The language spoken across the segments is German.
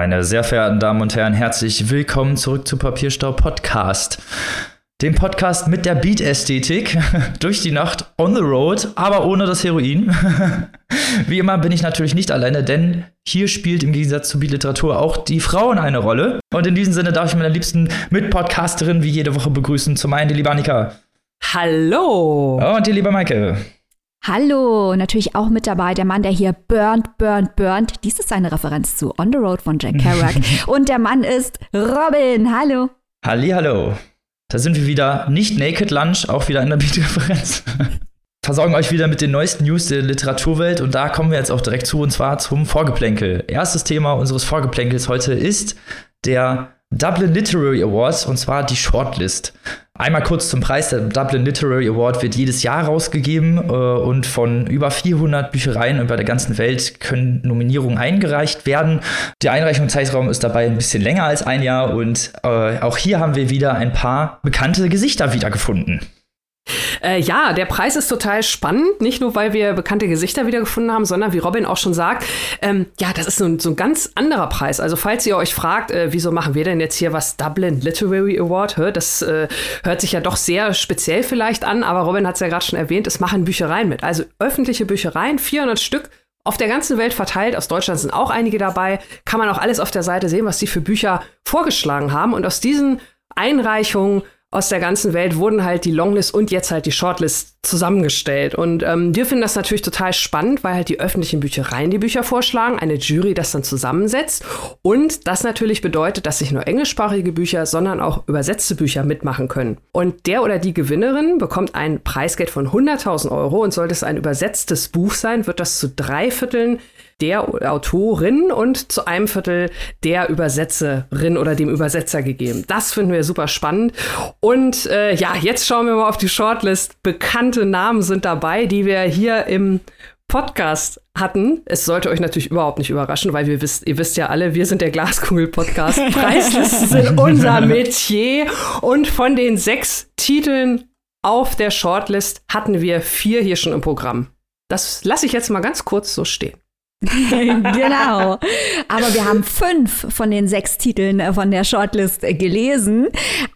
Meine sehr verehrten Damen und Herren, herzlich willkommen zurück zu Papierstau Podcast. Dem Podcast mit der Beat-Ästhetik durch die Nacht on the road, aber ohne das Heroin. Wie immer bin ich natürlich nicht alleine, denn hier spielt im Gegensatz zur Beat-Literatur auch die Frauen eine Rolle. Und in diesem Sinne darf ich meine liebsten Mitpodcasterin wie jede Woche begrüßen. Zum einen die liebe Annika. Hallo. Und die liebe Maike. Hallo, natürlich auch mit dabei der Mann, der hier burnt, burnt, burnt. Dies ist eine Referenz zu On the Road von Jack Kerouac. Und der Mann ist Robin. Hallo. Halli, hallo. Da sind wir wieder nicht Naked Lunch, auch wieder in der Beat-Referenz. Versorgen euch wieder mit den neuesten News der Literaturwelt und da kommen wir jetzt auch direkt zu und zwar zum Vorgeplänkel. Erstes Thema unseres Vorgeplänkels heute ist der Dublin Literary Awards und zwar die Shortlist. Einmal kurz zum Preis. Der Dublin Literary Award wird jedes Jahr rausgegeben äh, und von über 400 Büchereien über der ganzen Welt können Nominierungen eingereicht werden. Der Einreichungszeitraum ist dabei ein bisschen länger als ein Jahr und äh, auch hier haben wir wieder ein paar bekannte Gesichter wiedergefunden. Äh, ja, der Preis ist total spannend, nicht nur, weil wir bekannte Gesichter wiedergefunden haben, sondern wie Robin auch schon sagt, ähm, ja, das ist so ein, so ein, ganz anderer Preis. Also falls ihr euch fragt, äh, wieso machen wir denn jetzt hier was Dublin Literary Award, hör, das äh, hört sich ja doch sehr speziell vielleicht an, aber Robin hat es ja gerade schon erwähnt, es machen Büchereien mit. Also öffentliche Büchereien, 400 Stück, auf der ganzen Welt verteilt, aus Deutschland sind auch einige dabei, kann man auch alles auf der Seite sehen, was die für Bücher vorgeschlagen haben. Und aus diesen Einreichungen aus der ganzen Welt wurden halt die Longlist und jetzt halt die Shortlist zusammengestellt. Und ähm, wir finden das natürlich total spannend, weil halt die öffentlichen Büchereien die Bücher vorschlagen, eine Jury das dann zusammensetzt. Und das natürlich bedeutet, dass nicht nur englischsprachige Bücher, sondern auch übersetzte Bücher mitmachen können. Und der oder die Gewinnerin bekommt ein Preisgeld von 100.000 Euro und sollte es ein übersetztes Buch sein, wird das zu drei Vierteln der Autorin und zu einem Viertel der Übersetzerin oder dem Übersetzer gegeben. Das finden wir super spannend. Und äh, ja, jetzt schauen wir mal auf die Shortlist. Bekannte Namen sind dabei, die wir hier im Podcast hatten. Es sollte euch natürlich überhaupt nicht überraschen, weil wir wisst, ihr wisst ja alle, wir sind der Glaskugel-Podcast. Preislisten sind unser Metier. Und von den sechs Titeln auf der Shortlist hatten wir vier hier schon im Programm. Das lasse ich jetzt mal ganz kurz so stehen. genau. Aber wir haben fünf von den sechs Titeln äh, von der Shortlist äh, gelesen.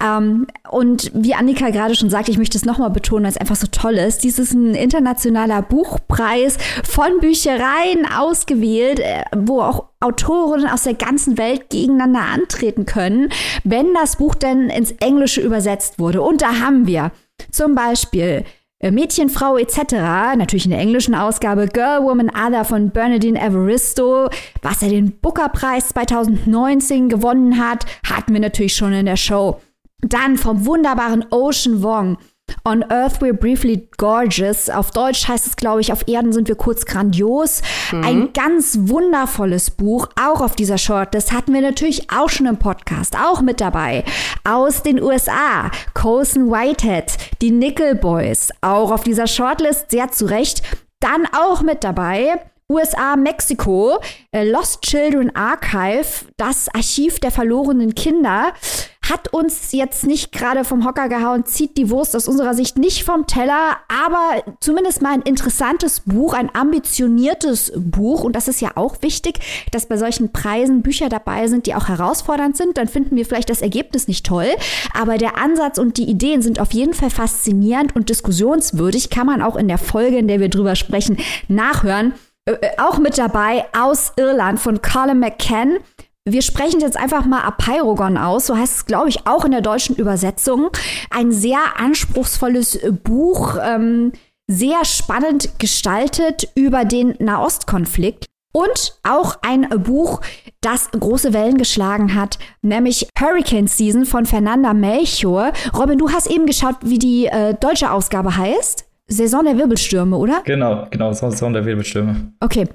Ähm, und wie Annika gerade schon sagte, ich möchte es nochmal betonen, weil es einfach so toll ist. Dies ist ein internationaler Buchpreis von Büchereien ausgewählt, äh, wo auch Autoren aus der ganzen Welt gegeneinander antreten können, wenn das Buch denn ins Englische übersetzt wurde. Und da haben wir zum Beispiel Mädchen, Frau etc., natürlich in der englischen Ausgabe Girl, Woman, Other von Bernadine Evaristo, was er den Booker-Preis 2019 gewonnen hat, hatten wir natürlich schon in der Show. Dann vom wunderbaren Ocean Wong, On Earth We're Briefly Gorgeous. Auf Deutsch heißt es, glaube ich, auf Erden sind wir kurz grandios. Mhm. Ein ganz wundervolles Buch, auch auf dieser Shortlist. Hatten wir natürlich auch schon im Podcast, auch mit dabei. Aus den USA, Colson Whitehead, die Nickel Boys, auch auf dieser Shortlist, sehr zu Recht. Dann auch mit dabei USA, Mexiko, äh, Lost Children Archive, das Archiv der verlorenen Kinder, hat uns jetzt nicht gerade vom Hocker gehauen, zieht die Wurst aus unserer Sicht nicht vom Teller, aber zumindest mal ein interessantes Buch, ein ambitioniertes Buch. Und das ist ja auch wichtig, dass bei solchen Preisen Bücher dabei sind, die auch herausfordernd sind. Dann finden wir vielleicht das Ergebnis nicht toll, aber der Ansatz und die Ideen sind auf jeden Fall faszinierend und diskussionswürdig. Kann man auch in der Folge, in der wir drüber sprechen, nachhören. Äh, äh, auch mit dabei aus Irland von Colin McCann. Wir sprechen jetzt einfach mal Apeirogon aus, so heißt es, glaube ich, auch in der deutschen Übersetzung. Ein sehr anspruchsvolles Buch, ähm, sehr spannend gestaltet über den Nahostkonflikt. Und auch ein Buch, das große Wellen geschlagen hat, nämlich Hurricane Season von Fernanda Melchior. Robin, du hast eben geschaut, wie die äh, deutsche Ausgabe heißt. Saison der Wirbelstürme, oder? Genau, genau, Saison der Wirbelstürme. Okay.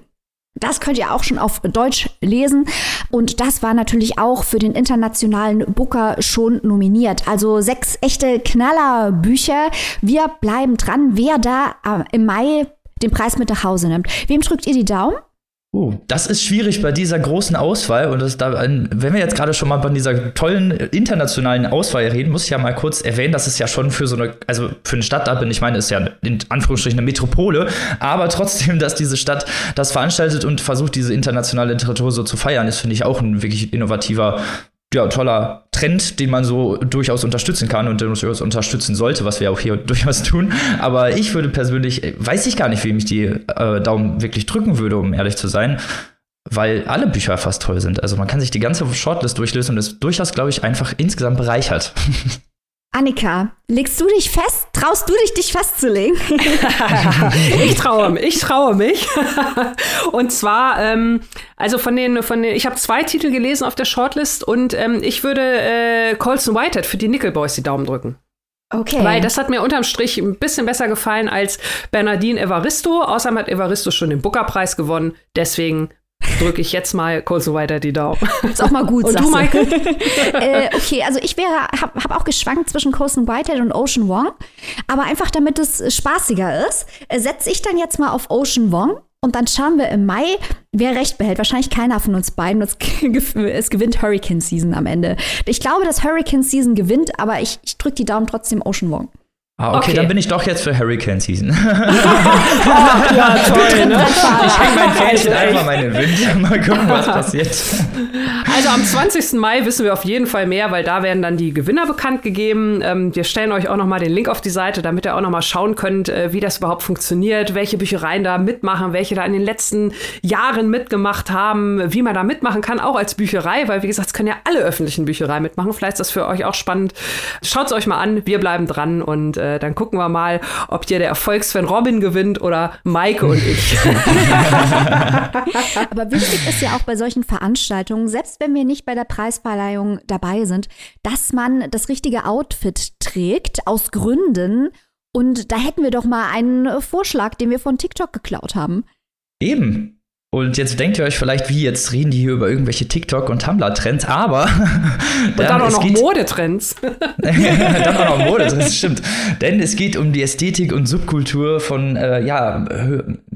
Das könnt ihr auch schon auf Deutsch lesen. Und das war natürlich auch für den internationalen Booker schon nominiert. Also sechs echte Knallerbücher. Wir bleiben dran, wer da äh, im Mai den Preis mit nach Hause nimmt. Wem drückt ihr die Daumen? Uh, das ist schwierig bei dieser großen Auswahl. Und das da, wenn wir jetzt gerade schon mal von dieser tollen internationalen Auswahl reden, muss ich ja mal kurz erwähnen, dass es ja schon für so eine, also für eine Stadt da bin, ich meine, ist ja in Anführungsstrichen eine Metropole, aber trotzdem, dass diese Stadt das veranstaltet und versucht, diese internationale Literatur so zu feiern, ist, finde ich, auch ein wirklich innovativer ja, toller Trend, den man so durchaus unterstützen kann und durchaus unterstützen sollte, was wir auch hier durchaus tun. Aber ich würde persönlich, weiß ich gar nicht, wem ich die äh, Daumen wirklich drücken würde, um ehrlich zu sein, weil alle Bücher fast toll sind. Also man kann sich die ganze Shortlist durchlösen und es durchaus, glaube ich, einfach insgesamt bereichert. Annika, legst du dich fest? Traust du dich, dich festzulegen? ich traue mich, ich traue mich. und zwar, ähm, also von den, von den, ich habe zwei Titel gelesen auf der Shortlist und ähm, ich würde äh, Colson Whitehead für die Nickel Boys die Daumen drücken. Okay. Weil das hat mir unterm Strich ein bisschen besser gefallen als Bernardine Evaristo. Außerdem hat Evaristo schon den Booker-Preis gewonnen. Deswegen drücke ich jetzt mal kurz so weiter die Daumen. Ist auch mal gut, Und du, Michael? äh, okay, also ich wäre, habe hab auch geschwankt zwischen Colson Whitehead und Ocean Wong. Aber einfach damit es spaßiger ist, äh, setze ich dann jetzt mal auf Ocean Wong. Und dann schauen wir im Mai, wer recht behält. Wahrscheinlich keiner von uns beiden. Es, es gewinnt Hurricane Season am Ende. Ich glaube, dass Hurricane Season gewinnt, aber ich, ich drücke die Daumen trotzdem Ocean Wong. Ah, okay, okay, dann bin ich doch jetzt für Hurricane Season. ja, toll, ne? Ich hänge mein Fähnchen einfach mal in den Wind. Mal gucken, was passiert. Also am 20. Mai wissen wir auf jeden Fall mehr, weil da werden dann die Gewinner bekannt gegeben. Ähm, wir stellen euch auch noch mal den Link auf die Seite, damit ihr auch noch mal schauen könnt, äh, wie das überhaupt funktioniert, welche Büchereien da mitmachen, welche da in den letzten Jahren mitgemacht haben, wie man da mitmachen kann, auch als Bücherei, weil wie gesagt, es können ja alle öffentlichen Büchereien mitmachen. Vielleicht ist das für euch auch spannend. Schaut es euch mal an, wir bleiben dran und äh, äh, dann gucken wir mal, ob hier der Erfolgsfan Robin gewinnt oder Maike und ich. Aber wichtig ist ja auch bei solchen Veranstaltungen, selbst wenn wir nicht bei der Preisverleihung dabei sind, dass man das richtige Outfit trägt, aus Gründen. Und da hätten wir doch mal einen Vorschlag, den wir von TikTok geklaut haben. Eben. Und jetzt denkt ihr euch vielleicht, wie jetzt reden die hier über irgendwelche TikTok- und Tumblr-Trends, aber. und dann auch noch Modetrends. dann auch noch Modetrends, stimmt. Denn es geht um die Ästhetik und Subkultur von, äh, ja,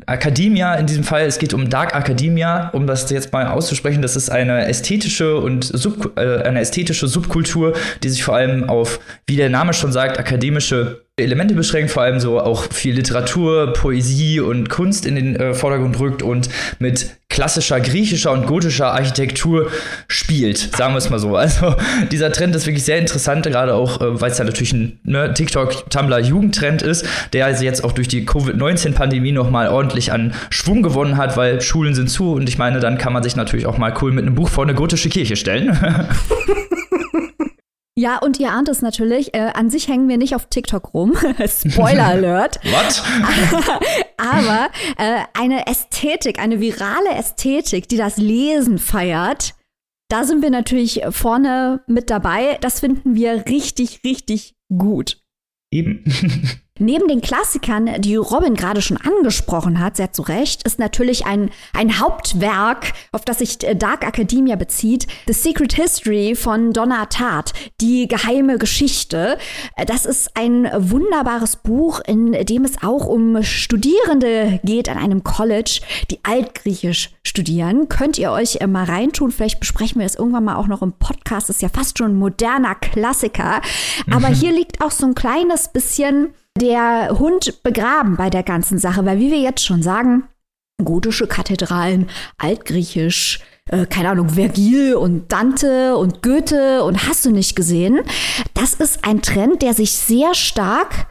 Academia in diesem Fall. Es geht um Dark Academia, um das jetzt mal auszusprechen. Das ist eine ästhetische und Sub, äh, eine ästhetische Subkultur, die sich vor allem auf, wie der Name schon sagt, akademische Elemente beschränkt, vor allem so auch viel Literatur, Poesie und Kunst in den äh, Vordergrund rückt und mit klassischer griechischer und gotischer Architektur spielt, sagen wir es mal so. Also dieser Trend ist wirklich sehr interessant, gerade auch, äh, weil es ja natürlich ein ne, TikTok-Tumblr-Jugendtrend ist, der also jetzt auch durch die Covid-19-Pandemie nochmal ordentlich an Schwung gewonnen hat, weil Schulen sind zu und ich meine, dann kann man sich natürlich auch mal cool mit einem Buch vor eine gotische Kirche stellen. Ja, und ihr ahnt es natürlich, äh, an sich hängen wir nicht auf TikTok rum. Spoiler Alert. What? Aber äh, eine Ästhetik, eine virale Ästhetik, die das Lesen feiert, da sind wir natürlich vorne mit dabei. Das finden wir richtig, richtig gut. Eben. Neben den Klassikern, die Robin gerade schon angesprochen hat, sehr zu Recht, ist natürlich ein, ein Hauptwerk, auf das sich äh, Dark Academia bezieht, The Secret History von Donna Tartt, die geheime Geschichte. Äh, das ist ein wunderbares Buch, in dem es auch um Studierende geht an einem College, die Altgriechisch studieren. Könnt ihr euch äh, mal reintun? Vielleicht besprechen wir es irgendwann mal auch noch im Podcast. Das ist ja fast schon ein moderner Klassiker. Aber mhm. hier liegt auch so ein kleines bisschen der Hund begraben bei der ganzen Sache, weil wie wir jetzt schon sagen, gotische Kathedralen, altgriechisch, äh, keine Ahnung, Vergil und Dante und Goethe und hast du nicht gesehen. Das ist ein Trend, der sich sehr stark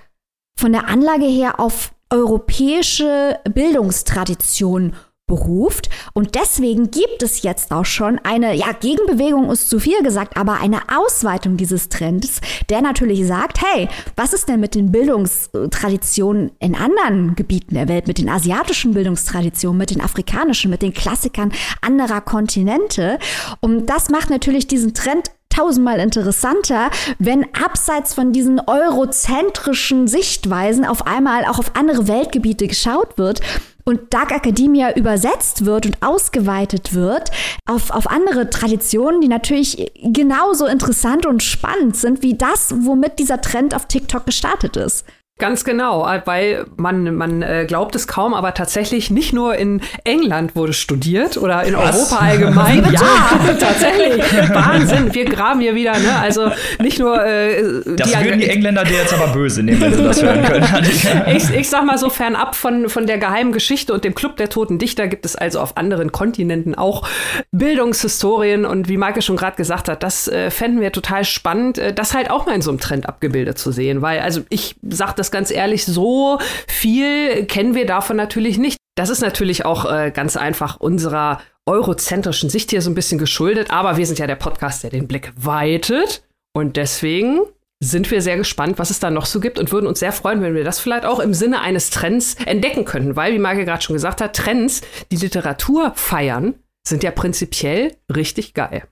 von der Anlage her auf europäische Bildungstradition beruft. Und deswegen gibt es jetzt auch schon eine, ja, Gegenbewegung ist zu viel gesagt, aber eine Ausweitung dieses Trends, der natürlich sagt, hey, was ist denn mit den Bildungstraditionen in anderen Gebieten der Welt, mit den asiatischen Bildungstraditionen, mit den afrikanischen, mit den Klassikern anderer Kontinente? Und das macht natürlich diesen Trend tausendmal interessanter, wenn abseits von diesen eurozentrischen Sichtweisen auf einmal auch auf andere Weltgebiete geschaut wird und Dark Academia übersetzt wird und ausgeweitet wird auf, auf andere Traditionen, die natürlich genauso interessant und spannend sind wie das, womit dieser Trend auf TikTok gestartet ist. Ganz genau, äh, weil man, man äh, glaubt es kaum, aber tatsächlich nicht nur in England wurde studiert oder in Was? Europa allgemein. ja, tatsächlich. Wahnsinn, wir graben hier wieder. Ne? Also nicht nur. Äh, das die würden die Engländer dir jetzt aber böse nehmen, wenn sie das hören können. ich, ich sag mal so, fernab von, von der geheimen Geschichte und dem Club der Toten Dichter gibt es also auf anderen Kontinenten auch Bildungshistorien. Und wie Maike schon gerade gesagt hat, das äh, fänden wir total spannend, äh, das halt auch mal in so einem Trend abgebildet zu sehen. Weil, also ich sag das ganz ehrlich, so viel kennen wir davon natürlich nicht. Das ist natürlich auch äh, ganz einfach unserer eurozentrischen Sicht hier so ein bisschen geschuldet, aber wir sind ja der Podcast, der den Blick weitet. Und deswegen sind wir sehr gespannt, was es da noch so gibt und würden uns sehr freuen, wenn wir das vielleicht auch im Sinne eines Trends entdecken könnten. Weil, wie Marke gerade schon gesagt hat, Trends, die Literatur feiern, sind ja prinzipiell richtig geil.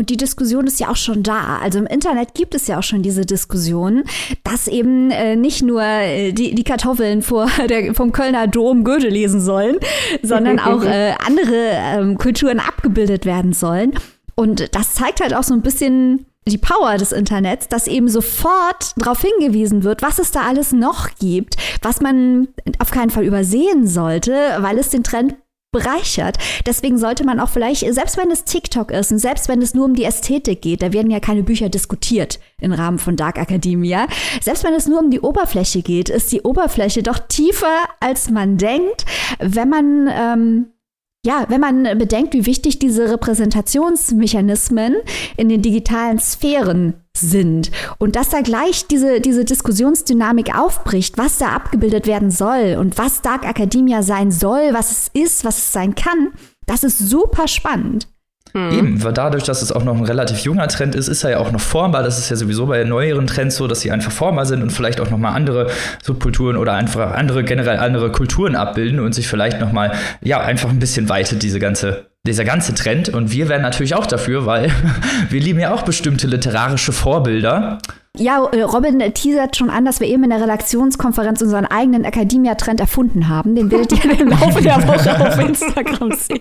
Und die Diskussion ist ja auch schon da. Also im Internet gibt es ja auch schon diese Diskussion, dass eben äh, nicht nur äh, die, die Kartoffeln vor der, vom Kölner Dom Goethe lesen sollen, sondern auch äh, andere ähm, Kulturen abgebildet werden sollen. Und das zeigt halt auch so ein bisschen die Power des Internets, dass eben sofort darauf hingewiesen wird, was es da alles noch gibt, was man auf keinen Fall übersehen sollte, weil es den Trend bereichert. Deswegen sollte man auch vielleicht, selbst wenn es TikTok ist und selbst wenn es nur um die Ästhetik geht, da werden ja keine Bücher diskutiert im Rahmen von Dark Academia, selbst wenn es nur um die Oberfläche geht, ist die Oberfläche doch tiefer, als man denkt, wenn man ähm, ja, wenn man bedenkt, wie wichtig diese Repräsentationsmechanismen in den digitalen Sphären sind und dass da gleich diese, diese Diskussionsdynamik aufbricht, was da abgebildet werden soll und was Dark Academia sein soll, was es ist, was es sein kann, das ist super spannend. Mhm. Eben, weil dadurch, dass es auch noch ein relativ junger Trend ist, ist er ja auch noch formbar. Das ist ja sowieso bei neueren Trends so, dass sie einfach formbar sind und vielleicht auch noch mal andere Subkulturen oder einfach andere generell andere Kulturen abbilden und sich vielleicht noch mal ja einfach ein bisschen weitet diese ganze dieser ganze Trend und wir wären natürlich auch dafür, weil wir lieben ja auch bestimmte literarische Vorbilder. Ja, äh, Robin teasert schon an, dass wir eben in der Redaktionskonferenz unseren eigenen Academia-Trend erfunden haben. Den werdet ihr im Laufe der Woche auf Instagram sehen.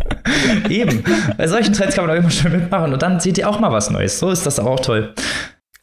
Eben. Bei solchen Trends kann man auch immer schön mitmachen und dann seht ihr auch mal was Neues. So ist das auch toll.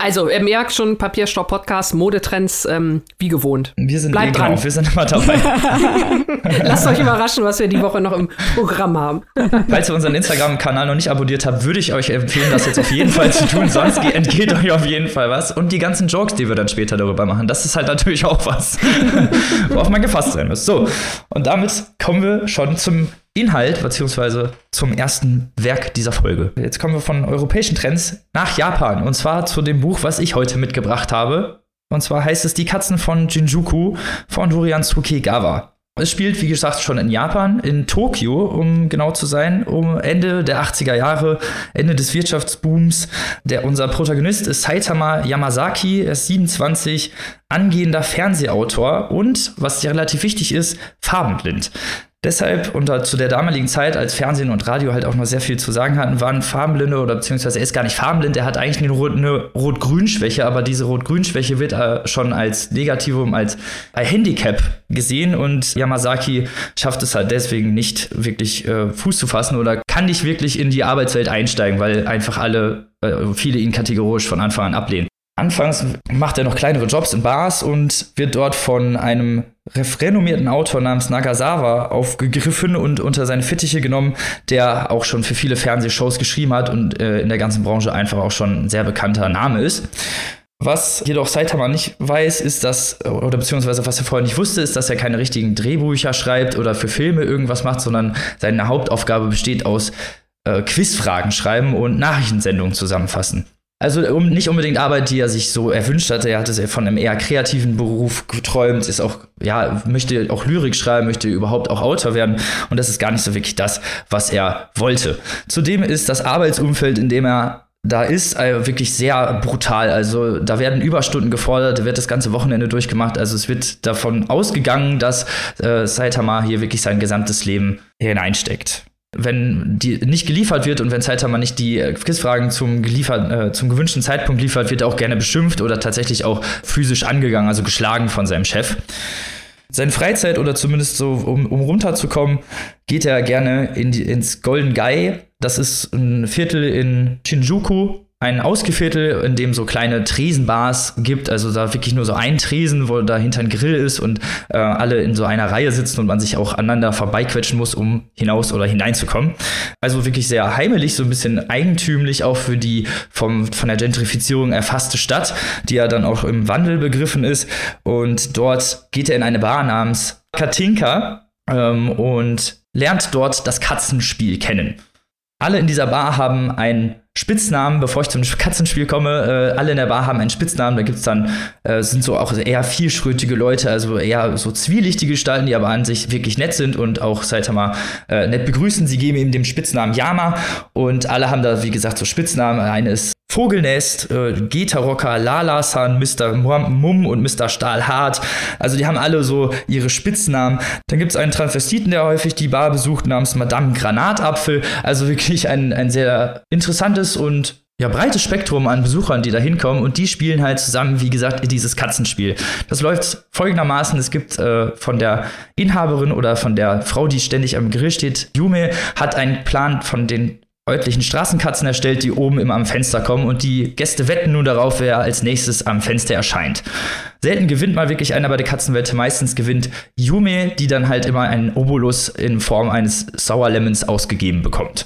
Also, ihr merkt schon, Papierstopp-Podcast, Modetrends, ähm, wie gewohnt. Wir sind Bleibt eh dran. Drauf, wir sind immer dabei. Lasst euch überraschen, was wir die Woche noch im Programm haben. Falls ihr unseren Instagram-Kanal noch nicht abonniert habt, würde ich euch empfehlen, das jetzt auf jeden Fall zu tun, sonst entgeht euch auf jeden Fall was. Und die ganzen Jokes, die wir dann später darüber machen, das ist halt natürlich auch was, worauf man gefasst sein muss. So, und damit kommen wir schon zum Inhalt beziehungsweise zum ersten Werk dieser Folge. Jetzt kommen wir von europäischen Trends nach Japan und zwar zu dem Buch, was ich heute mitgebracht habe. Und zwar heißt es Die Katzen von Jinjuku von Dorian Tsukegawa. Es spielt, wie gesagt, schon in Japan, in Tokio, um genau zu sein, um Ende der 80er Jahre, Ende des Wirtschaftsbooms. Der, unser Protagonist ist Saitama Yamazaki, er ist 27, angehender Fernsehautor und, was relativ wichtig ist, farbenblind. Deshalb, und zu der damaligen Zeit, als Fernsehen und Radio halt auch noch sehr viel zu sagen hatten, waren Farbenblinde oder beziehungsweise er ist gar nicht farbenblind, er hat eigentlich eine, Rot eine Rot-Grün-Schwäche, aber diese Rot-Grün-Schwäche wird äh, schon als Negativum, als ein Handicap gesehen und Yamazaki schafft es halt deswegen nicht wirklich äh, Fuß zu fassen oder kann nicht wirklich in die Arbeitswelt einsteigen, weil einfach alle, äh, viele ihn kategorisch von Anfang an ablehnen. Anfangs macht er noch kleinere Jobs in Bars und wird dort von einem renommierten Autor namens Nagasawa aufgegriffen und unter seine Fittiche genommen, der auch schon für viele Fernsehshows geschrieben hat und äh, in der ganzen Branche einfach auch schon ein sehr bekannter Name ist. Was jedoch Saitama nicht weiß, ist, dass, oder beziehungsweise was er vorher nicht wusste, ist, dass er keine richtigen Drehbücher schreibt oder für Filme irgendwas macht, sondern seine Hauptaufgabe besteht aus äh, Quizfragen schreiben und Nachrichtensendungen zusammenfassen. Also um, nicht unbedingt Arbeit, die er sich so erwünscht hatte. Er hatte von einem eher kreativen Beruf geträumt, ist auch, ja, möchte auch Lyrik schreiben, möchte überhaupt auch Autor werden. Und das ist gar nicht so wirklich das, was er wollte. Zudem ist das Arbeitsumfeld, in dem er da ist äh, wirklich sehr brutal. Also da werden Überstunden gefordert, da wird das ganze Wochenende durchgemacht. Also es wird davon ausgegangen, dass äh, Saitama hier wirklich sein gesamtes Leben hineinsteckt wenn die nicht geliefert wird und wenn Saitama nicht die äh, Quizfragen zum, äh, zum gewünschten Zeitpunkt liefert, wird er auch gerne beschimpft oder tatsächlich auch physisch angegangen, also geschlagen von seinem Chef. Seine Freizeit oder zumindest so, um, um runterzukommen, geht er gerne in die, ins Golden Gai. Das ist ein Viertel in Shinjuku, ein Ausgeviertel, in dem so kleine Tresenbars gibt, also da wirklich nur so ein Tresen, wo dahinter ein Grill ist und äh, alle in so einer Reihe sitzen und man sich auch aneinander vorbeiquetschen muss, um hinaus oder hineinzukommen. Also wirklich sehr heimelig, so ein bisschen eigentümlich auch für die vom, von der Gentrifizierung erfasste Stadt, die ja dann auch im Wandel begriffen ist. Und dort geht er in eine Bar namens Katinka ähm, und lernt dort das Katzenspiel kennen. Alle in dieser Bar haben einen Spitznamen, bevor ich zum Katzenspiel komme. Äh, alle in der Bar haben einen Spitznamen. Da gibt's dann, äh, sind so auch eher vierschrötige Leute, also eher so zwielichtige Gestalten, die aber an sich wirklich nett sind und auch, mal, äh, nett begrüßen. Sie geben ihm den Spitznamen Yama und alle haben da, wie gesagt, so Spitznamen. Eine ist Vogelnest, äh, Geta-Rocker, Lala-san, Mr. Mumm und Mr. Stahlhart. Also die haben alle so ihre Spitznamen. Dann gibt es einen Transvestiten, der häufig die Bar besucht, namens Madame Granatapfel. Also wirklich ein, ein sehr interessantes und ja, breites Spektrum an Besuchern, die da hinkommen und die spielen halt zusammen, wie gesagt, dieses Katzenspiel. Das läuft folgendermaßen, es gibt äh, von der Inhaberin oder von der Frau, die ständig am Grill steht, Yume, hat einen Plan von den örtlichen Straßenkatzen erstellt, die oben immer am Fenster kommen und die Gäste wetten nun darauf, wer als nächstes am Fenster erscheint. Selten gewinnt mal wirklich einer bei der Katzenwette, meistens gewinnt Yume, die dann halt immer einen Obolus in Form eines Sauerlemons ausgegeben bekommt.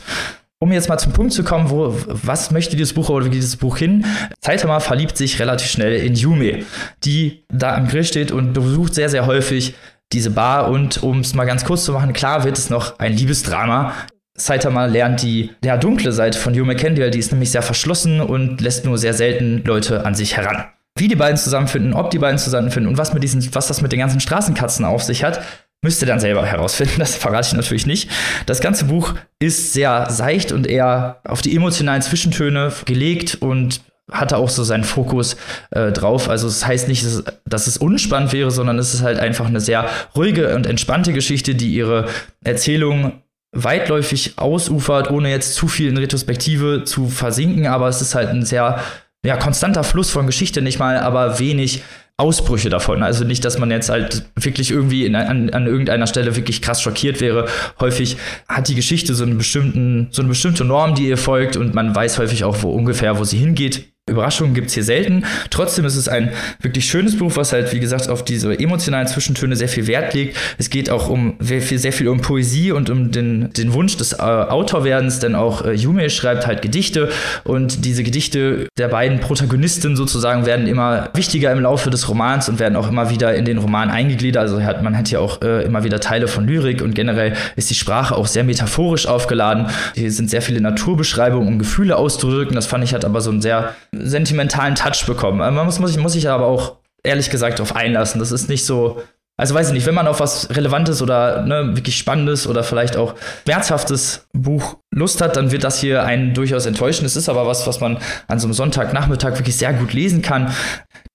Um jetzt mal zum Punkt zu kommen, wo, was möchte dieses Buch oder wie geht dieses Buch hin? Saitama verliebt sich relativ schnell in Yume, die da am Grill steht und besucht sehr, sehr häufig diese Bar und um es mal ganz kurz zu machen, klar wird es noch ein Liebesdrama. Saitama lernt die ja, dunkle Seite von Yume kennen, die ist nämlich sehr verschlossen und lässt nur sehr selten Leute an sich heran. Wie die beiden zusammenfinden, ob die beiden zusammenfinden und was, mit diesen, was das mit den ganzen Straßenkatzen auf sich hat, müsst ihr dann selber herausfinden. Das verrate ich natürlich nicht. Das ganze Buch ist sehr seicht und eher auf die emotionalen Zwischentöne gelegt und hatte auch so seinen Fokus äh, drauf. Also es das heißt nicht, dass es unspannend wäre, sondern es ist halt einfach eine sehr ruhige und entspannte Geschichte, die ihre Erzählung weitläufig ausufert, ohne jetzt zu viel in Retrospektive zu versinken, aber es ist halt ein sehr ja, konstanter Fluss von Geschichte, nicht mal, aber wenig Ausbrüche davon. Also nicht, dass man jetzt halt wirklich irgendwie in, an, an irgendeiner Stelle wirklich krass schockiert wäre. Häufig hat die Geschichte so einen bestimmten, so eine bestimmte Norm, die ihr folgt und man weiß häufig auch, wo ungefähr, wo sie hingeht. Überraschungen gibt es hier selten. Trotzdem ist es ein wirklich schönes Buch, was halt, wie gesagt, auf diese emotionalen Zwischentöne sehr viel Wert legt. Es geht auch um sehr viel, sehr viel um Poesie und um den, den Wunsch des äh, Autorwerdens, denn auch äh, Yume schreibt halt Gedichte und diese Gedichte der beiden Protagonisten sozusagen werden immer wichtiger im Laufe des Romans und werden auch immer wieder in den Roman eingegliedert. Also hat, man hat hier auch äh, immer wieder Teile von Lyrik und generell ist die Sprache auch sehr metaphorisch aufgeladen. Hier sind sehr viele Naturbeschreibungen, um Gefühle auszudrücken. Das fand ich hat aber so ein sehr sentimentalen Touch bekommen. Also man muss, muss, muss sich aber auch ehrlich gesagt darauf einlassen. Das ist nicht so. Also weiß ich nicht, wenn man auf was Relevantes oder ne, wirklich Spannendes oder vielleicht auch schmerzhaftes Buch Lust hat, dann wird das hier einen durchaus enttäuschen. Es ist aber was, was man an so einem Sonntagnachmittag wirklich sehr gut lesen kann.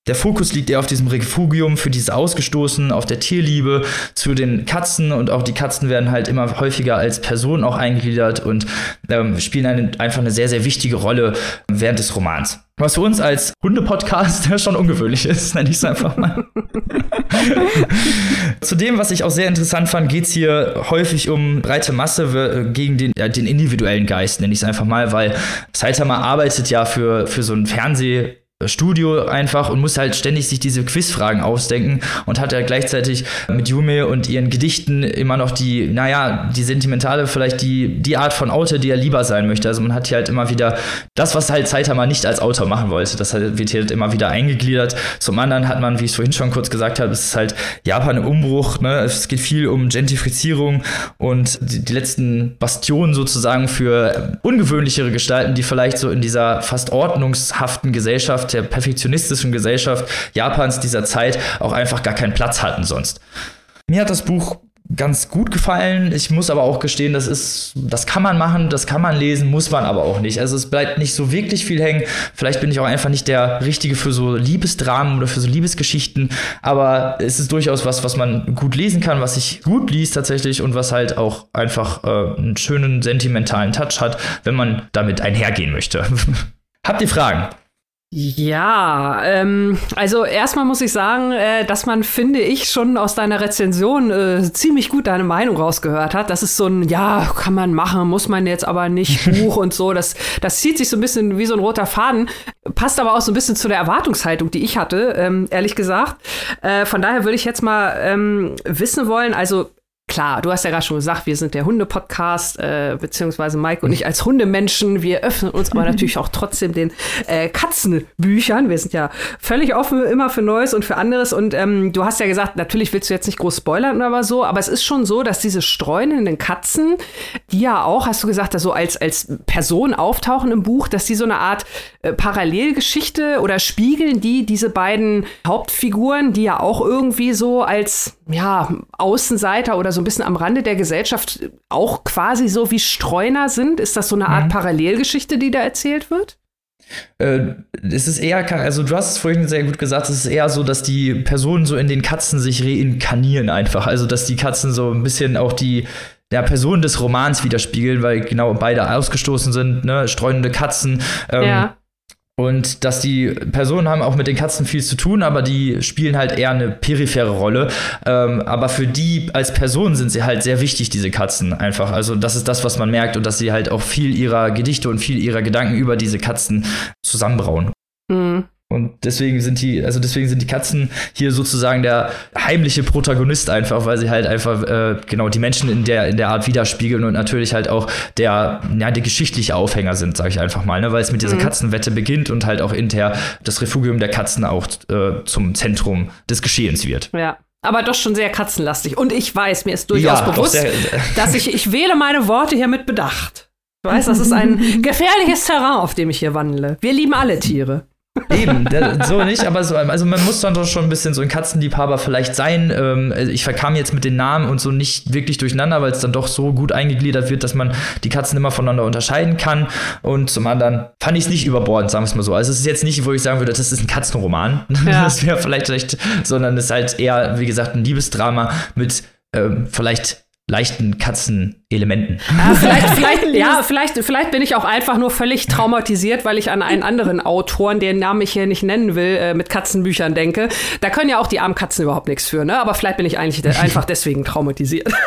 Der Fokus liegt eher auf diesem Refugium für diese Ausgestoßenen, auf der Tierliebe zu den Katzen und auch die Katzen werden halt immer häufiger als Personen auch eingegliedert und ähm, spielen eine, einfach eine sehr, sehr wichtige Rolle während des Romans. Was für uns als Hunde-Podcast schon ungewöhnlich ist, nenne ich es einfach mal. Zu dem, was ich auch sehr interessant fand, geht es hier häufig um breite Masse gegen den, ja, den individuellen Geist, nenne ich es einfach mal, weil Saitama arbeitet ja für, für so ein Fernseh- Studio einfach und muss halt ständig sich diese Quizfragen ausdenken und hat ja gleichzeitig mit Yume und ihren Gedichten immer noch die, naja, die sentimentale, vielleicht die, die Art von Autor, die er lieber sein möchte. Also man hat hier halt immer wieder das, was halt Saitama nicht als Autor machen wollte. Das wird hier halt immer wieder eingegliedert. Zum anderen hat man, wie ich es vorhin schon kurz gesagt habe, es ist halt Japan im Umbruch. Ne? Es geht viel um Gentrifizierung und die, die letzten Bastionen sozusagen für ungewöhnlichere Gestalten, die vielleicht so in dieser fast ordnungshaften Gesellschaft der perfektionistischen Gesellschaft Japans dieser Zeit auch einfach gar keinen Platz hatten sonst. Mir hat das Buch ganz gut gefallen. Ich muss aber auch gestehen, das ist, das kann man machen, das kann man lesen, muss man aber auch nicht. Also es bleibt nicht so wirklich viel hängen. Vielleicht bin ich auch einfach nicht der Richtige für so Liebesdramen oder für so Liebesgeschichten, aber es ist durchaus was, was man gut lesen kann, was sich gut liest tatsächlich und was halt auch einfach äh, einen schönen sentimentalen Touch hat, wenn man damit einhergehen möchte. Habt ihr Fragen? Ja, ähm, also erstmal muss ich sagen, äh, dass man, finde ich, schon aus deiner Rezension äh, ziemlich gut deine Meinung rausgehört hat. Das ist so ein, ja, kann man machen, muss man jetzt aber nicht Buch und so. Das, das zieht sich so ein bisschen wie so ein roter Faden, passt aber auch so ein bisschen zu der Erwartungshaltung, die ich hatte, ähm, ehrlich gesagt. Äh, von daher würde ich jetzt mal ähm, wissen wollen, also Klar, du hast ja gerade schon gesagt, wir sind der Hunde-Podcast, äh, beziehungsweise Mike und ich als Hundemenschen. Wir öffnen uns aber natürlich auch trotzdem den äh, Katzenbüchern. Wir sind ja völlig offen immer für Neues und für anderes. Und ähm, du hast ja gesagt, natürlich willst du jetzt nicht groß spoilern oder so, aber es ist schon so, dass diese streunenden Katzen, die ja auch, hast du gesagt, so als, als Person auftauchen im Buch, dass die so eine Art äh, Parallelgeschichte oder spiegeln die diese beiden Hauptfiguren, die ja auch irgendwie so als ja, Außenseiter oder so ein bisschen am Rande der Gesellschaft auch quasi so wie Streuner sind? Ist das so eine Art mhm. Parallelgeschichte, die da erzählt wird? Äh, es ist eher, also du hast es vorhin sehr gut gesagt, es ist eher so, dass die Personen so in den Katzen sich reinkarnieren einfach. Also, dass die Katzen so ein bisschen auch die der Person des Romans widerspiegeln, weil genau beide ausgestoßen sind, ne, streunende Katzen. Ähm, ja. Und dass die Personen haben auch mit den Katzen viel zu tun, aber die spielen halt eher eine periphere Rolle. Ähm, aber für die als Person sind sie halt sehr wichtig, diese Katzen einfach. Also das ist das, was man merkt und dass sie halt auch viel ihrer Gedichte und viel ihrer Gedanken über diese Katzen zusammenbrauen. Mhm. Und deswegen sind die, also deswegen sind die Katzen hier sozusagen der heimliche Protagonist einfach, weil sie halt einfach äh, genau die Menschen in der in der Art widerspiegeln und natürlich halt auch der ja der geschichtliche Aufhänger sind, sage ich einfach mal, ne, weil es mit dieser mhm. Katzenwette beginnt und halt auch hinterher das Refugium der Katzen auch äh, zum Zentrum des Geschehens wird. Ja. Aber doch schon sehr katzenlastig. Und ich weiß, mir ist durchaus ja, bewusst, sehr, dass ich, ich wähle meine Worte hier mit Bedacht. Ich weiß, das ist ein gefährliches Terrain, auf dem ich hier wandle. Wir lieben alle Tiere. Eben, so nicht, aber so, also man muss dann doch schon ein bisschen so ein Katzenliebhaber vielleicht sein. Ähm, also ich verkam jetzt mit den Namen und so nicht wirklich durcheinander, weil es dann doch so gut eingegliedert wird, dass man die Katzen immer voneinander unterscheiden kann. Und zum anderen fand ich es nicht überbordend, sagen wir es mal so. Also es ist jetzt nicht, wo ich sagen würde, das ist ein Katzenroman. Ja. Das wäre vielleicht recht, sondern es ist halt eher, wie gesagt, ein Liebesdrama mit ähm, vielleicht leichten Katzenelementen. Ja, vielleicht, vielleicht, ja, vielleicht, vielleicht bin ich auch einfach nur völlig traumatisiert, weil ich an einen anderen Autoren, den Namen ich hier nicht nennen will, äh, mit Katzenbüchern denke. Da können ja auch die armen Katzen überhaupt nichts für, ne? Aber vielleicht bin ich eigentlich de einfach deswegen traumatisiert.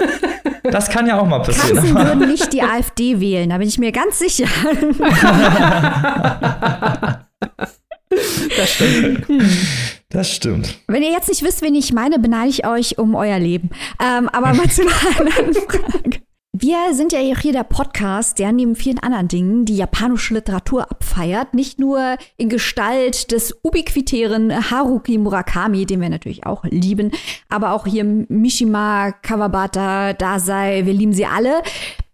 Das kann ja auch mal passieren. Katzen würden nicht die AfD wählen, da bin ich mir ganz sicher. das stimmt. Das stimmt. Wenn ihr jetzt nicht wisst, wen ich meine, beneide ich euch um euer Leben. Ähm, aber mal zu einer anderen Frage. Wir sind ja hier der Podcast, der neben vielen anderen Dingen die japanische Literatur abfeiert. Nicht nur in Gestalt des ubiquitären Haruki Murakami, den wir natürlich auch lieben, aber auch hier Mishima, Kawabata, Dasai, wir lieben sie alle.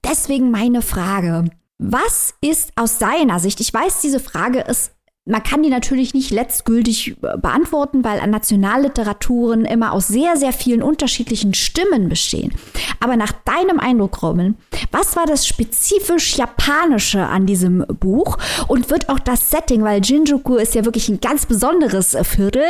Deswegen meine Frage. Was ist aus deiner Sicht, ich weiß, diese Frage ist man kann die natürlich nicht letztgültig äh, beantworten, weil an Nationalliteraturen immer aus sehr, sehr vielen unterschiedlichen Stimmen bestehen. Aber nach deinem Eindruck, Roman, was war das spezifisch Japanische an diesem Buch? Und wird auch das Setting, weil Jinjuku ist ja wirklich ein ganz besonderes Viertel,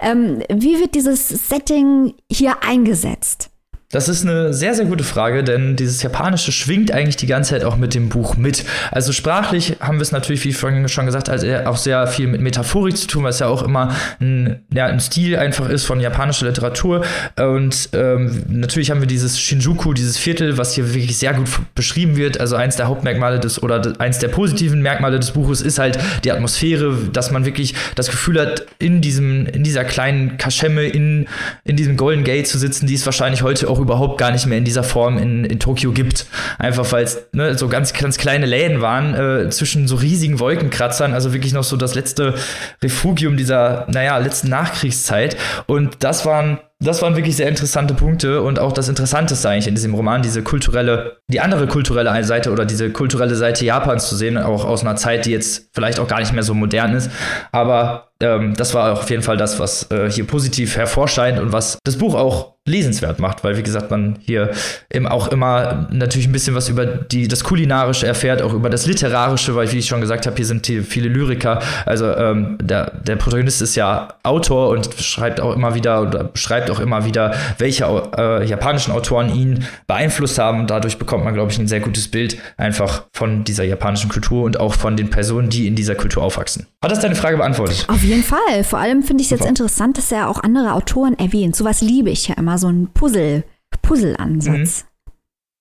ähm, wie wird dieses Setting hier eingesetzt? Das ist eine sehr, sehr gute Frage, denn dieses Japanische schwingt eigentlich die ganze Zeit auch mit dem Buch mit. Also sprachlich haben wir es natürlich, wie vorhin schon gesagt, also auch sehr viel mit Metaphorik zu tun, es ja auch immer ein, ja, ein Stil einfach ist von japanischer Literatur. Und ähm, natürlich haben wir dieses Shinjuku, dieses Viertel, was hier wirklich sehr gut beschrieben wird. Also eins der Hauptmerkmale des oder eins der positiven Merkmale des Buches ist halt die Atmosphäre, dass man wirklich das Gefühl hat, in diesem, in dieser kleinen Kaschemme, in, in diesem Golden Gate zu sitzen, die es wahrscheinlich heute auch überhaupt gar nicht mehr in dieser Form in, in Tokio gibt. Einfach weil es ne, so ganz, ganz kleine Läden waren äh, zwischen so riesigen Wolkenkratzern, also wirklich noch so das letzte Refugium dieser, naja, letzten Nachkriegszeit. Und das waren das waren wirklich sehr interessante Punkte und auch das Interessanteste eigentlich in diesem Roman, diese kulturelle, die andere kulturelle Seite oder diese kulturelle Seite Japans zu sehen, auch aus einer Zeit, die jetzt vielleicht auch gar nicht mehr so modern ist. Aber ähm, das war auf jeden Fall das, was äh, hier positiv hervorscheint und was das Buch auch lesenswert macht, weil wie gesagt, man hier eben auch immer natürlich ein bisschen was über die, das Kulinarische erfährt, auch über das Literarische, weil wie ich schon gesagt habe, hier sind viele Lyriker. Also ähm, der, der Protagonist ist ja Autor und schreibt auch immer wieder oder beschreibt auch immer wieder, welche äh, japanischen Autoren ihn beeinflusst haben. Dadurch bekommt man, glaube ich, ein sehr gutes Bild einfach von dieser japanischen Kultur und auch von den Personen, die in dieser Kultur aufwachsen. Hat das deine Frage beantwortet? Auf jeden Fall. Vor allem finde ich es jetzt interessant, dass er auch andere Autoren erwähnt. Sowas liebe ich ja immer, so ein Puzzle, Puzzle-Ansatz. Mhm.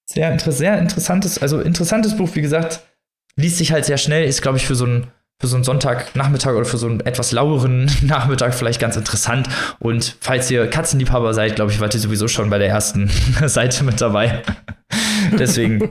Sehr, inter sehr interessantes, also interessantes Buch, wie gesagt, liest sich halt sehr schnell, ist, glaube ich, für so einen für so einen Sonntagnachmittag oder für so einen etwas laueren Nachmittag vielleicht ganz interessant. Und falls ihr Katzenliebhaber seid, glaube ich, wart ihr sowieso schon bei der ersten Seite mit dabei. Deswegen,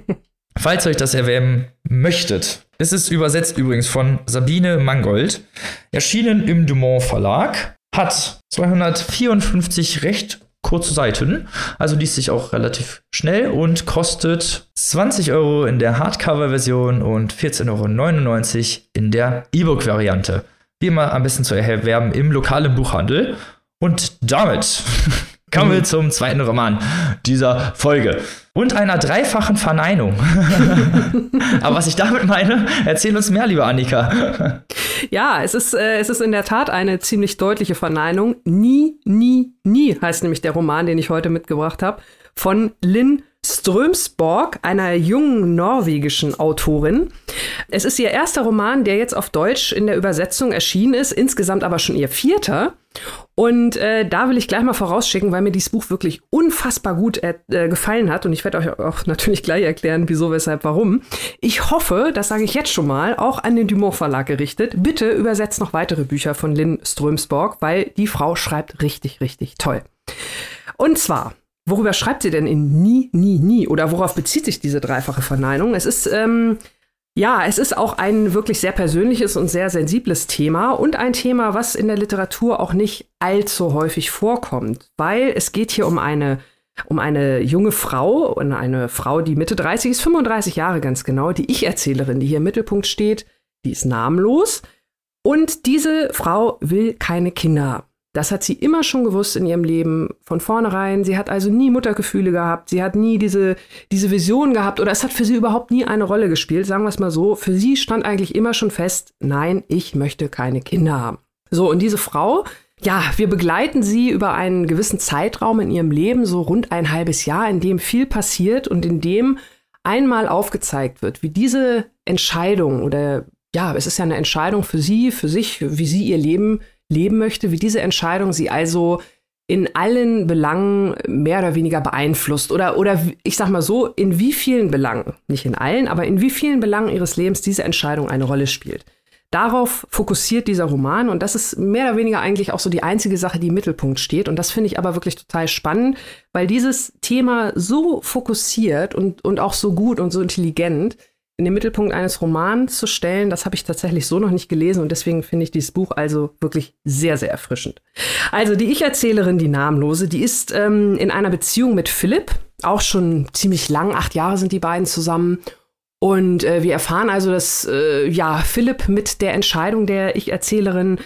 falls euch das erwähnen möchtet, es ist übersetzt übrigens von Sabine Mangold, erschienen im Dumont Verlag, hat 254 recht kurze Seiten, also liest sich auch relativ schnell und kostet 20 Euro in der Hardcover-Version und 14,99 Euro in der E-Book-Variante. Wie immer am besten zu erwerben im lokalen Buchhandel. Und damit kommen wir zum zweiten Roman dieser Folge. Und einer dreifachen Verneinung. Aber was ich damit meine, erzähl uns mehr, liebe Annika. ja, es ist, äh, es ist in der Tat eine ziemlich deutliche Verneinung. Nie, nie, nie heißt nämlich der Roman, den ich heute mitgebracht habe, von Lynn Strömsborg, einer jungen norwegischen Autorin. Es ist ihr erster Roman, der jetzt auf Deutsch in der Übersetzung erschienen ist, insgesamt aber schon ihr vierter. Und äh, da will ich gleich mal vorausschicken, weil mir dieses Buch wirklich unfassbar gut äh, gefallen hat. Und ich werde euch auch natürlich gleich erklären, wieso, weshalb, warum. Ich hoffe, das sage ich jetzt schon mal, auch an den Dumont Verlag gerichtet. Bitte übersetzt noch weitere Bücher von Lynn Strömsborg, weil die Frau schreibt richtig, richtig toll. Und zwar Worüber schreibt sie denn in Nie, Nie, Nie? Oder worauf bezieht sich diese dreifache Verneinung? Es ist, ähm, ja, es ist auch ein wirklich sehr persönliches und sehr sensibles Thema und ein Thema, was in der Literatur auch nicht allzu häufig vorkommt, weil es geht hier um eine um eine junge Frau und eine Frau, die Mitte 30 ist, 35 Jahre ganz genau, die Ich-Erzählerin, die hier im Mittelpunkt steht, die ist namenlos und diese Frau will keine Kinder. Das hat sie immer schon gewusst in ihrem Leben von vornherein. Sie hat also nie Muttergefühle gehabt. Sie hat nie diese, diese Vision gehabt oder es hat für sie überhaupt nie eine Rolle gespielt. Sagen wir es mal so. Für sie stand eigentlich immer schon fest, nein, ich möchte keine Kinder haben. So, und diese Frau, ja, wir begleiten sie über einen gewissen Zeitraum in ihrem Leben, so rund ein halbes Jahr, in dem viel passiert und in dem einmal aufgezeigt wird, wie diese Entscheidung oder ja, es ist ja eine Entscheidung für sie, für sich, wie sie ihr Leben leben möchte, wie diese Entscheidung sie also in allen Belangen mehr oder weniger beeinflusst oder, oder ich sag mal so, in wie vielen Belangen, nicht in allen, aber in wie vielen Belangen ihres Lebens diese Entscheidung eine Rolle spielt. Darauf fokussiert dieser Roman und das ist mehr oder weniger eigentlich auch so die einzige Sache, die im Mittelpunkt steht. Und das finde ich aber wirklich total spannend, weil dieses Thema so fokussiert und, und auch so gut und so intelligent in den Mittelpunkt eines Romans zu stellen, das habe ich tatsächlich so noch nicht gelesen und deswegen finde ich dieses Buch also wirklich sehr, sehr erfrischend. Also die Ich-Erzählerin, die Namenlose, die ist ähm, in einer Beziehung mit Philipp, auch schon ziemlich lang, acht Jahre sind die beiden zusammen. Und äh, wir erfahren also, dass äh, ja Philipp mit der Entscheidung der Ich-Erzählerin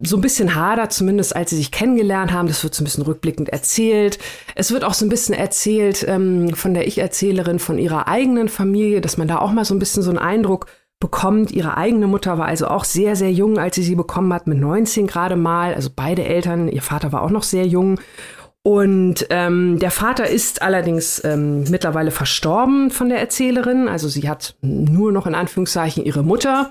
so ein bisschen hader, zumindest als sie sich kennengelernt haben. Das wird so ein bisschen rückblickend erzählt. Es wird auch so ein bisschen erzählt ähm, von der Ich-Erzählerin von ihrer eigenen Familie, dass man da auch mal so ein bisschen so einen Eindruck bekommt. Ihre eigene Mutter war also auch sehr, sehr jung, als sie sie bekommen hat, mit 19 gerade mal. Also beide Eltern, ihr Vater war auch noch sehr jung. Und ähm, der Vater ist allerdings ähm, mittlerweile verstorben von der Erzählerin. Also sie hat nur noch in Anführungszeichen ihre Mutter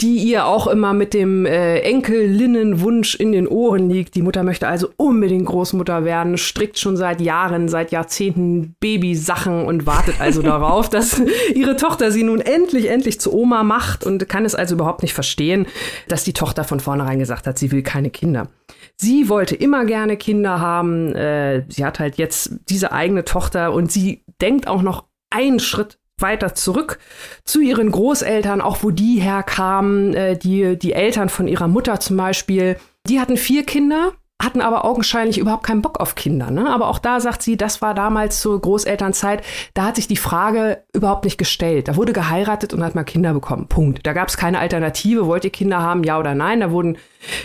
die ihr auch immer mit dem äh, Enkellinnenwunsch in den Ohren liegt. Die Mutter möchte also unbedingt Großmutter werden, strickt schon seit Jahren, seit Jahrzehnten Babysachen und wartet also darauf, dass ihre Tochter sie nun endlich, endlich zu Oma macht und kann es also überhaupt nicht verstehen, dass die Tochter von vornherein gesagt hat, sie will keine Kinder. Sie wollte immer gerne Kinder haben. Äh, sie hat halt jetzt diese eigene Tochter und sie denkt auch noch einen Schritt weiter zurück zu ihren Großeltern, auch wo die herkamen, äh, die, die Eltern von ihrer Mutter zum Beispiel. Die hatten vier Kinder hatten aber augenscheinlich überhaupt keinen Bock auf Kinder. Ne? Aber auch da sagt sie, das war damals zur Großelternzeit, da hat sich die Frage überhaupt nicht gestellt. Da wurde geheiratet und hat mal Kinder bekommen. Punkt. Da gab es keine Alternative. Wollt ihr Kinder haben, ja oder nein? Da wurden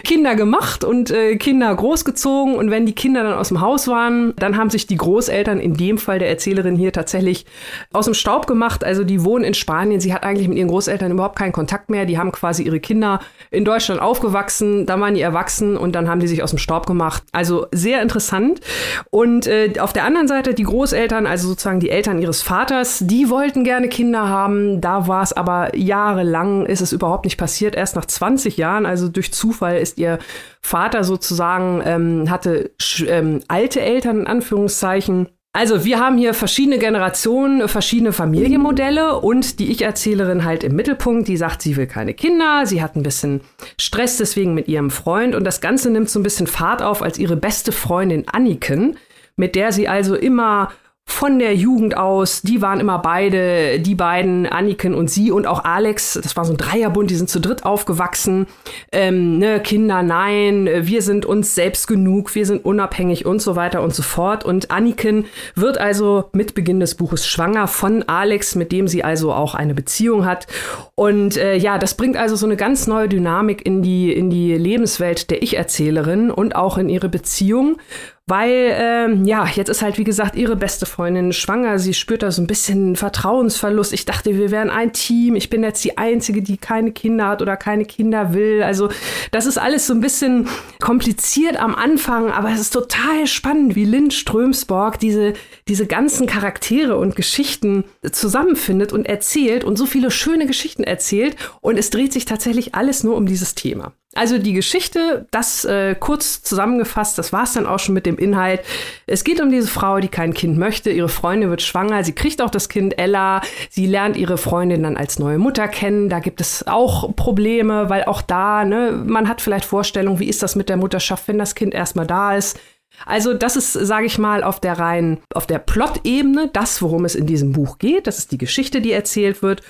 Kinder gemacht und äh, Kinder großgezogen. Und wenn die Kinder dann aus dem Haus waren, dann haben sich die Großeltern, in dem Fall der Erzählerin hier, tatsächlich aus dem Staub gemacht. Also die wohnen in Spanien. Sie hat eigentlich mit ihren Großeltern überhaupt keinen Kontakt mehr. Die haben quasi ihre Kinder in Deutschland aufgewachsen. Dann waren die erwachsen und dann haben die sich aus dem Staub gemacht. Also sehr interessant. Und äh, auf der anderen Seite die Großeltern, also sozusagen die Eltern ihres Vaters, die wollten gerne Kinder haben. Da war es aber jahrelang, ist es überhaupt nicht passiert. Erst nach 20 Jahren, also durch Zufall Fall ist ihr Vater sozusagen, ähm, hatte ähm, alte Eltern in Anführungszeichen. Also wir haben hier verschiedene Generationen, verschiedene Familienmodelle und die Ich-Erzählerin halt im Mittelpunkt, die sagt, sie will keine Kinder, sie hat ein bisschen Stress deswegen mit ihrem Freund und das Ganze nimmt so ein bisschen Fahrt auf, als ihre beste Freundin Anniken, mit der sie also immer von der Jugend aus, die waren immer beide, die beiden, Anniken und sie und auch Alex, das war so ein Dreierbund, die sind zu dritt aufgewachsen. Ähm, ne, Kinder, nein, wir sind uns selbst genug, wir sind unabhängig und so weiter und so fort. Und Anniken wird also mit Beginn des Buches schwanger von Alex, mit dem sie also auch eine Beziehung hat. Und äh, ja, das bringt also so eine ganz neue Dynamik in die, in die Lebenswelt der Ich-Erzählerin und auch in ihre Beziehung. Weil, ähm, ja, jetzt ist halt, wie gesagt, ihre beste Freundin schwanger. Sie spürt da so ein bisschen Vertrauensverlust. Ich dachte, wir wären ein Team. Ich bin jetzt die Einzige, die keine Kinder hat oder keine Kinder will. Also, das ist alles so ein bisschen kompliziert am Anfang, aber es ist total spannend, wie Lynn Strömsborg diese, diese ganzen Charaktere und Geschichten zusammenfindet und erzählt und so viele schöne Geschichten erzählt. Und es dreht sich tatsächlich alles nur um dieses Thema. Also die Geschichte, das äh, kurz zusammengefasst, das war es dann auch schon mit dem Inhalt. Es geht um diese Frau, die kein Kind möchte. Ihre Freundin wird schwanger, sie kriegt auch das Kind Ella. Sie lernt ihre Freundin dann als neue Mutter kennen. Da gibt es auch Probleme, weil auch da, ne, man hat vielleicht Vorstellungen, wie ist das mit der Mutterschaft, wenn das Kind erstmal da ist. Also das ist, sage ich mal, auf der rein, auf der Plot-Ebene das, worum es in diesem Buch geht. Das ist die Geschichte, die erzählt wird.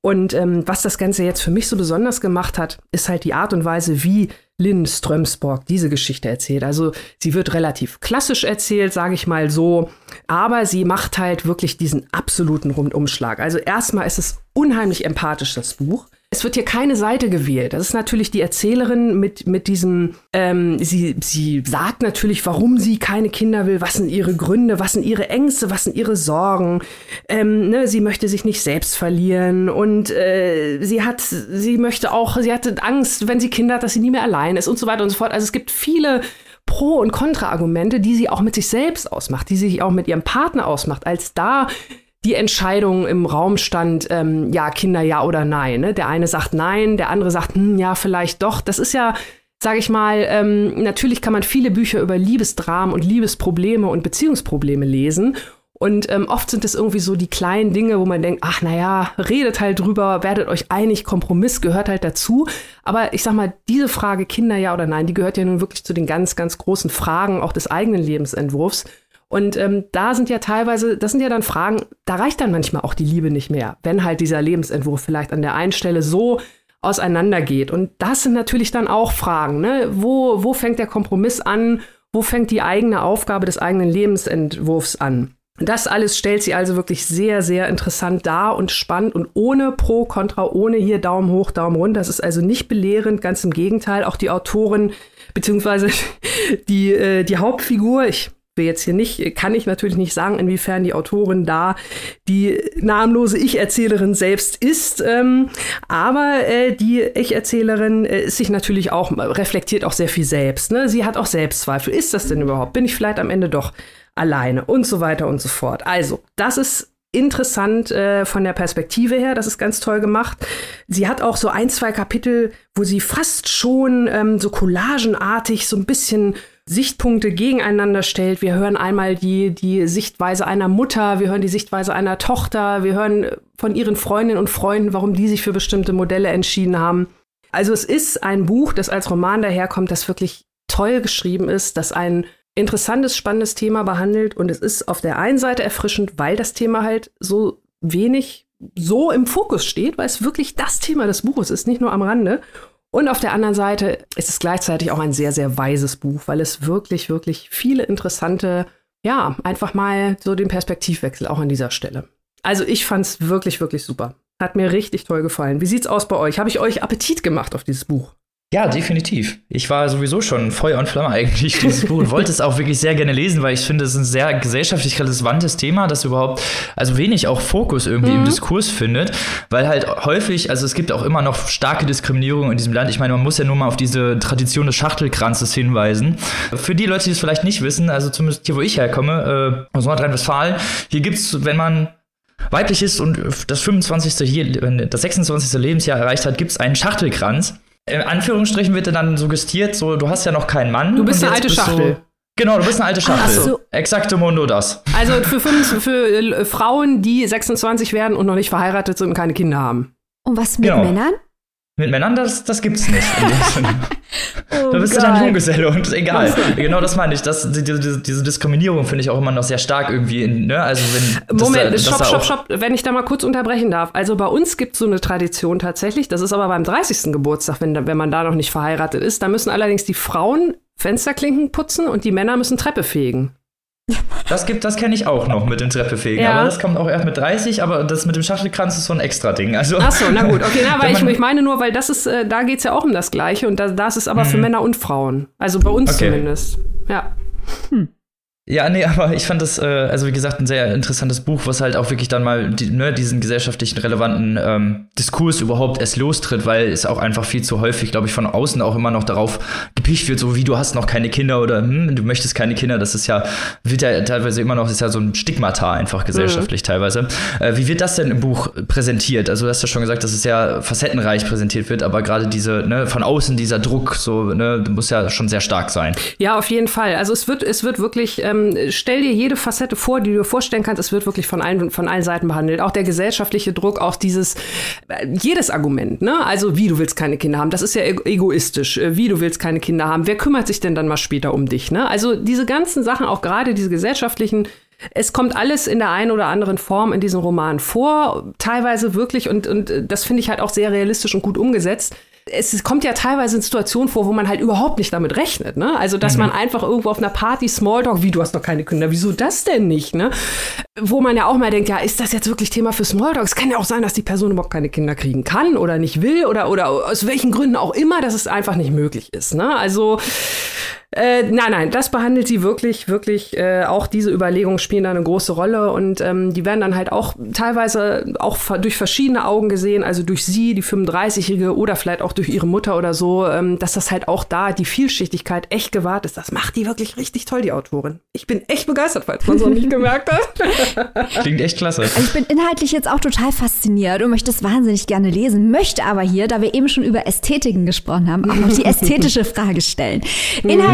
Und ähm, was das Ganze jetzt für mich so besonders gemacht hat, ist halt die Art und Weise, wie Lynn Strömsborg diese Geschichte erzählt. Also sie wird relativ klassisch erzählt, sage ich mal so, aber sie macht halt wirklich diesen absoluten Rundumschlag. Also erstmal ist es unheimlich empathisch, das Buch. Es wird hier keine Seite gewählt. Das ist natürlich die Erzählerin mit, mit diesem, ähm, sie, sie sagt natürlich, warum sie keine Kinder will, was sind ihre Gründe, was sind ihre Ängste, was sind ihre Sorgen. Ähm, ne, sie möchte sich nicht selbst verlieren und äh, sie hat, sie möchte auch, sie hatte Angst, wenn sie Kinder hat, dass sie nie mehr allein ist und so weiter und so fort. Also es gibt viele Pro- und Kontra-Argumente, die sie auch mit sich selbst ausmacht, die sie auch mit ihrem Partner ausmacht, als da die Entscheidung im Raum stand, ähm, ja, Kinder ja oder nein. Ne? Der eine sagt nein, der andere sagt, hm, ja, vielleicht doch. Das ist ja, sage ich mal, ähm, natürlich kann man viele Bücher über Liebesdramen und Liebesprobleme und Beziehungsprobleme lesen. Und ähm, oft sind es irgendwie so die kleinen Dinge, wo man denkt, ach naja, redet halt drüber, werdet euch einig, Kompromiss gehört halt dazu. Aber ich sag mal, diese Frage Kinder ja oder nein, die gehört ja nun wirklich zu den ganz, ganz großen Fragen auch des eigenen Lebensentwurfs. Und ähm, da sind ja teilweise, das sind ja dann Fragen, da reicht dann manchmal auch die Liebe nicht mehr, wenn halt dieser Lebensentwurf vielleicht an der einen Stelle so auseinandergeht. Und das sind natürlich dann auch Fragen, ne? Wo, wo fängt der Kompromiss an? Wo fängt die eigene Aufgabe des eigenen Lebensentwurfs an? Das alles stellt sie also wirklich sehr, sehr interessant dar und spannend und ohne Pro, Contra, ohne hier Daumen hoch, Daumen runter. Das ist also nicht belehrend, ganz im Gegenteil. Auch die Autorin, beziehungsweise die, äh, die Hauptfigur, ich will jetzt hier nicht, kann ich natürlich nicht sagen, inwiefern die Autorin da die namenlose Ich-Erzählerin selbst ist. Ähm, aber äh, die Ich-Erzählerin äh, ist sich natürlich auch, reflektiert auch sehr viel selbst. Ne? Sie hat auch Selbstzweifel. Ist das denn überhaupt? Bin ich vielleicht am Ende doch alleine? Und so weiter und so fort. Also, das ist interessant äh, von der Perspektive her. Das ist ganz toll gemacht. Sie hat auch so ein, zwei Kapitel, wo sie fast schon ähm, so collagenartig so ein bisschen Sichtpunkte gegeneinander stellt. Wir hören einmal die, die Sichtweise einer Mutter, wir hören die Sichtweise einer Tochter, wir hören von ihren Freundinnen und Freunden, warum die sich für bestimmte Modelle entschieden haben. Also es ist ein Buch, das als Roman daherkommt, das wirklich toll geschrieben ist, das ein interessantes, spannendes Thema behandelt und es ist auf der einen Seite erfrischend, weil das Thema halt so wenig so im Fokus steht, weil es wirklich das Thema des Buches ist, nicht nur am Rande. Und auf der anderen Seite ist es gleichzeitig auch ein sehr, sehr weises Buch, weil es wirklich, wirklich viele interessante, ja, einfach mal so den Perspektivwechsel auch an dieser Stelle. Also ich fand es wirklich, wirklich super. Hat mir richtig toll gefallen. Wie sieht's aus bei euch? Habe ich euch Appetit gemacht auf dieses Buch? Ja, definitiv. Ich war sowieso schon Feuer und Flamme eigentlich dieses Buch und wollte es auch wirklich sehr gerne lesen, weil ich finde, es ist ein sehr gesellschaftlich relevantes Thema, das überhaupt, also wenig auch Fokus irgendwie mhm. im Diskurs findet, weil halt häufig, also es gibt auch immer noch starke Diskriminierung in diesem Land. Ich meine, man muss ja nur mal auf diese Tradition des Schachtelkranzes hinweisen. Für die Leute, die es vielleicht nicht wissen, also zumindest hier, wo ich herkomme, äh, aus Nordrhein-Westfalen, hier gibt's, wenn man weiblich ist und das 25. hier, das 26. Lebensjahr erreicht hat, gibt es einen Schachtelkranz in Anführungsstrichen wird dann suggestiert, so, du hast ja noch keinen Mann. Du bist eine alte Schachtel. Du, genau, du bist eine alte Schachtel. Ach so. Exakte Mundo das. Also für, fünf, für äh, Frauen, die 26 werden und noch nicht verheiratet sind und keine Kinder haben. Und was mit genau. Männern? Mit Männern, das, das gibt's nicht. oh da bist Gott. du dann Junggeselle und egal. genau das meine ich. Das, die, diese, diese Diskriminierung finde ich auch immer noch sehr stark irgendwie. In, ne? also wenn, Moment, da, stopp, stopp, stopp. Wenn ich da mal kurz unterbrechen darf. Also bei uns gibt es so eine Tradition tatsächlich. Das ist aber beim 30. Geburtstag, wenn, wenn man da noch nicht verheiratet ist. Da müssen allerdings die Frauen Fensterklinken putzen und die Männer müssen Treppe fegen. Das gibt, das kenne ich auch noch mit dem Treppefegen. Ja. Aber das kommt auch erst mit 30, aber das mit dem Schachtelkranz ist so ein extra Ding. Also, Ach so, na gut, okay, na, weil ich, ich meine nur, weil das ist, äh, da geht es ja auch um das Gleiche und da, das ist aber mhm. für Männer und Frauen. Also bei uns okay. zumindest. Ja. Hm. Ja, nee, aber ich fand das, äh, also wie gesagt, ein sehr interessantes Buch, was halt auch wirklich dann mal die, ne, diesen gesellschaftlichen relevanten ähm, Diskurs überhaupt erst lostritt, weil es auch einfach viel zu häufig, glaube ich, von außen auch immer noch darauf gepicht wird, so wie du hast noch keine Kinder oder hm, du möchtest keine Kinder. Das ist ja, wird ja teilweise immer noch, ist ja so ein Stigmata einfach gesellschaftlich mhm. teilweise. Äh, wie wird das denn im Buch präsentiert? Also du hast ja schon gesagt, dass es sehr facettenreich präsentiert wird, aber gerade diese, ne, von außen dieser Druck, so, ne, muss ja schon sehr stark sein. Ja, auf jeden Fall. Also es wird, es wird wirklich ähm, ähm, stell dir jede Facette vor, die du dir vorstellen kannst. Es wird wirklich von allen, von allen Seiten behandelt. Auch der gesellschaftliche Druck, auch dieses, äh, jedes Argument, ne? Also, wie du willst keine Kinder haben, das ist ja egoistisch. Äh, wie du willst keine Kinder haben, wer kümmert sich denn dann mal später um dich, ne? Also, diese ganzen Sachen, auch gerade diese gesellschaftlichen, es kommt alles in der einen oder anderen Form in diesem Roman vor, teilweise wirklich, und, und äh, das finde ich halt auch sehr realistisch und gut umgesetzt es kommt ja teilweise in Situationen vor, wo man halt überhaupt nicht damit rechnet. Ne? Also, dass mhm. man einfach irgendwo auf einer Party Smalltalk, wie du hast noch keine Kinder, wieso das denn nicht? Ne? Wo man ja auch mal denkt, ja, ist das jetzt wirklich Thema für Smalltalk? Es kann ja auch sein, dass die Person überhaupt keine Kinder kriegen kann oder nicht will oder, oder aus welchen Gründen auch immer, dass es einfach nicht möglich ist. Ne? Also, äh, nein, nein, das behandelt sie wirklich, wirklich. Äh, auch diese Überlegungen spielen da eine große Rolle und ähm, die werden dann halt auch teilweise auch durch verschiedene Augen gesehen, also durch sie, die 35-Jährige oder vielleicht auch durch ihre Mutter oder so, ähm, dass das halt auch da die Vielschichtigkeit echt gewahrt ist. Das macht die wirklich richtig toll, die Autorin. Ich bin echt begeistert, falls man es noch nicht gemerkt hat. Klingt echt klasse. Also ich bin inhaltlich jetzt auch total fasziniert und möchte es wahnsinnig gerne lesen, möchte aber hier, da wir eben schon über Ästhetiken gesprochen haben, auch noch die ästhetische Ge stellen.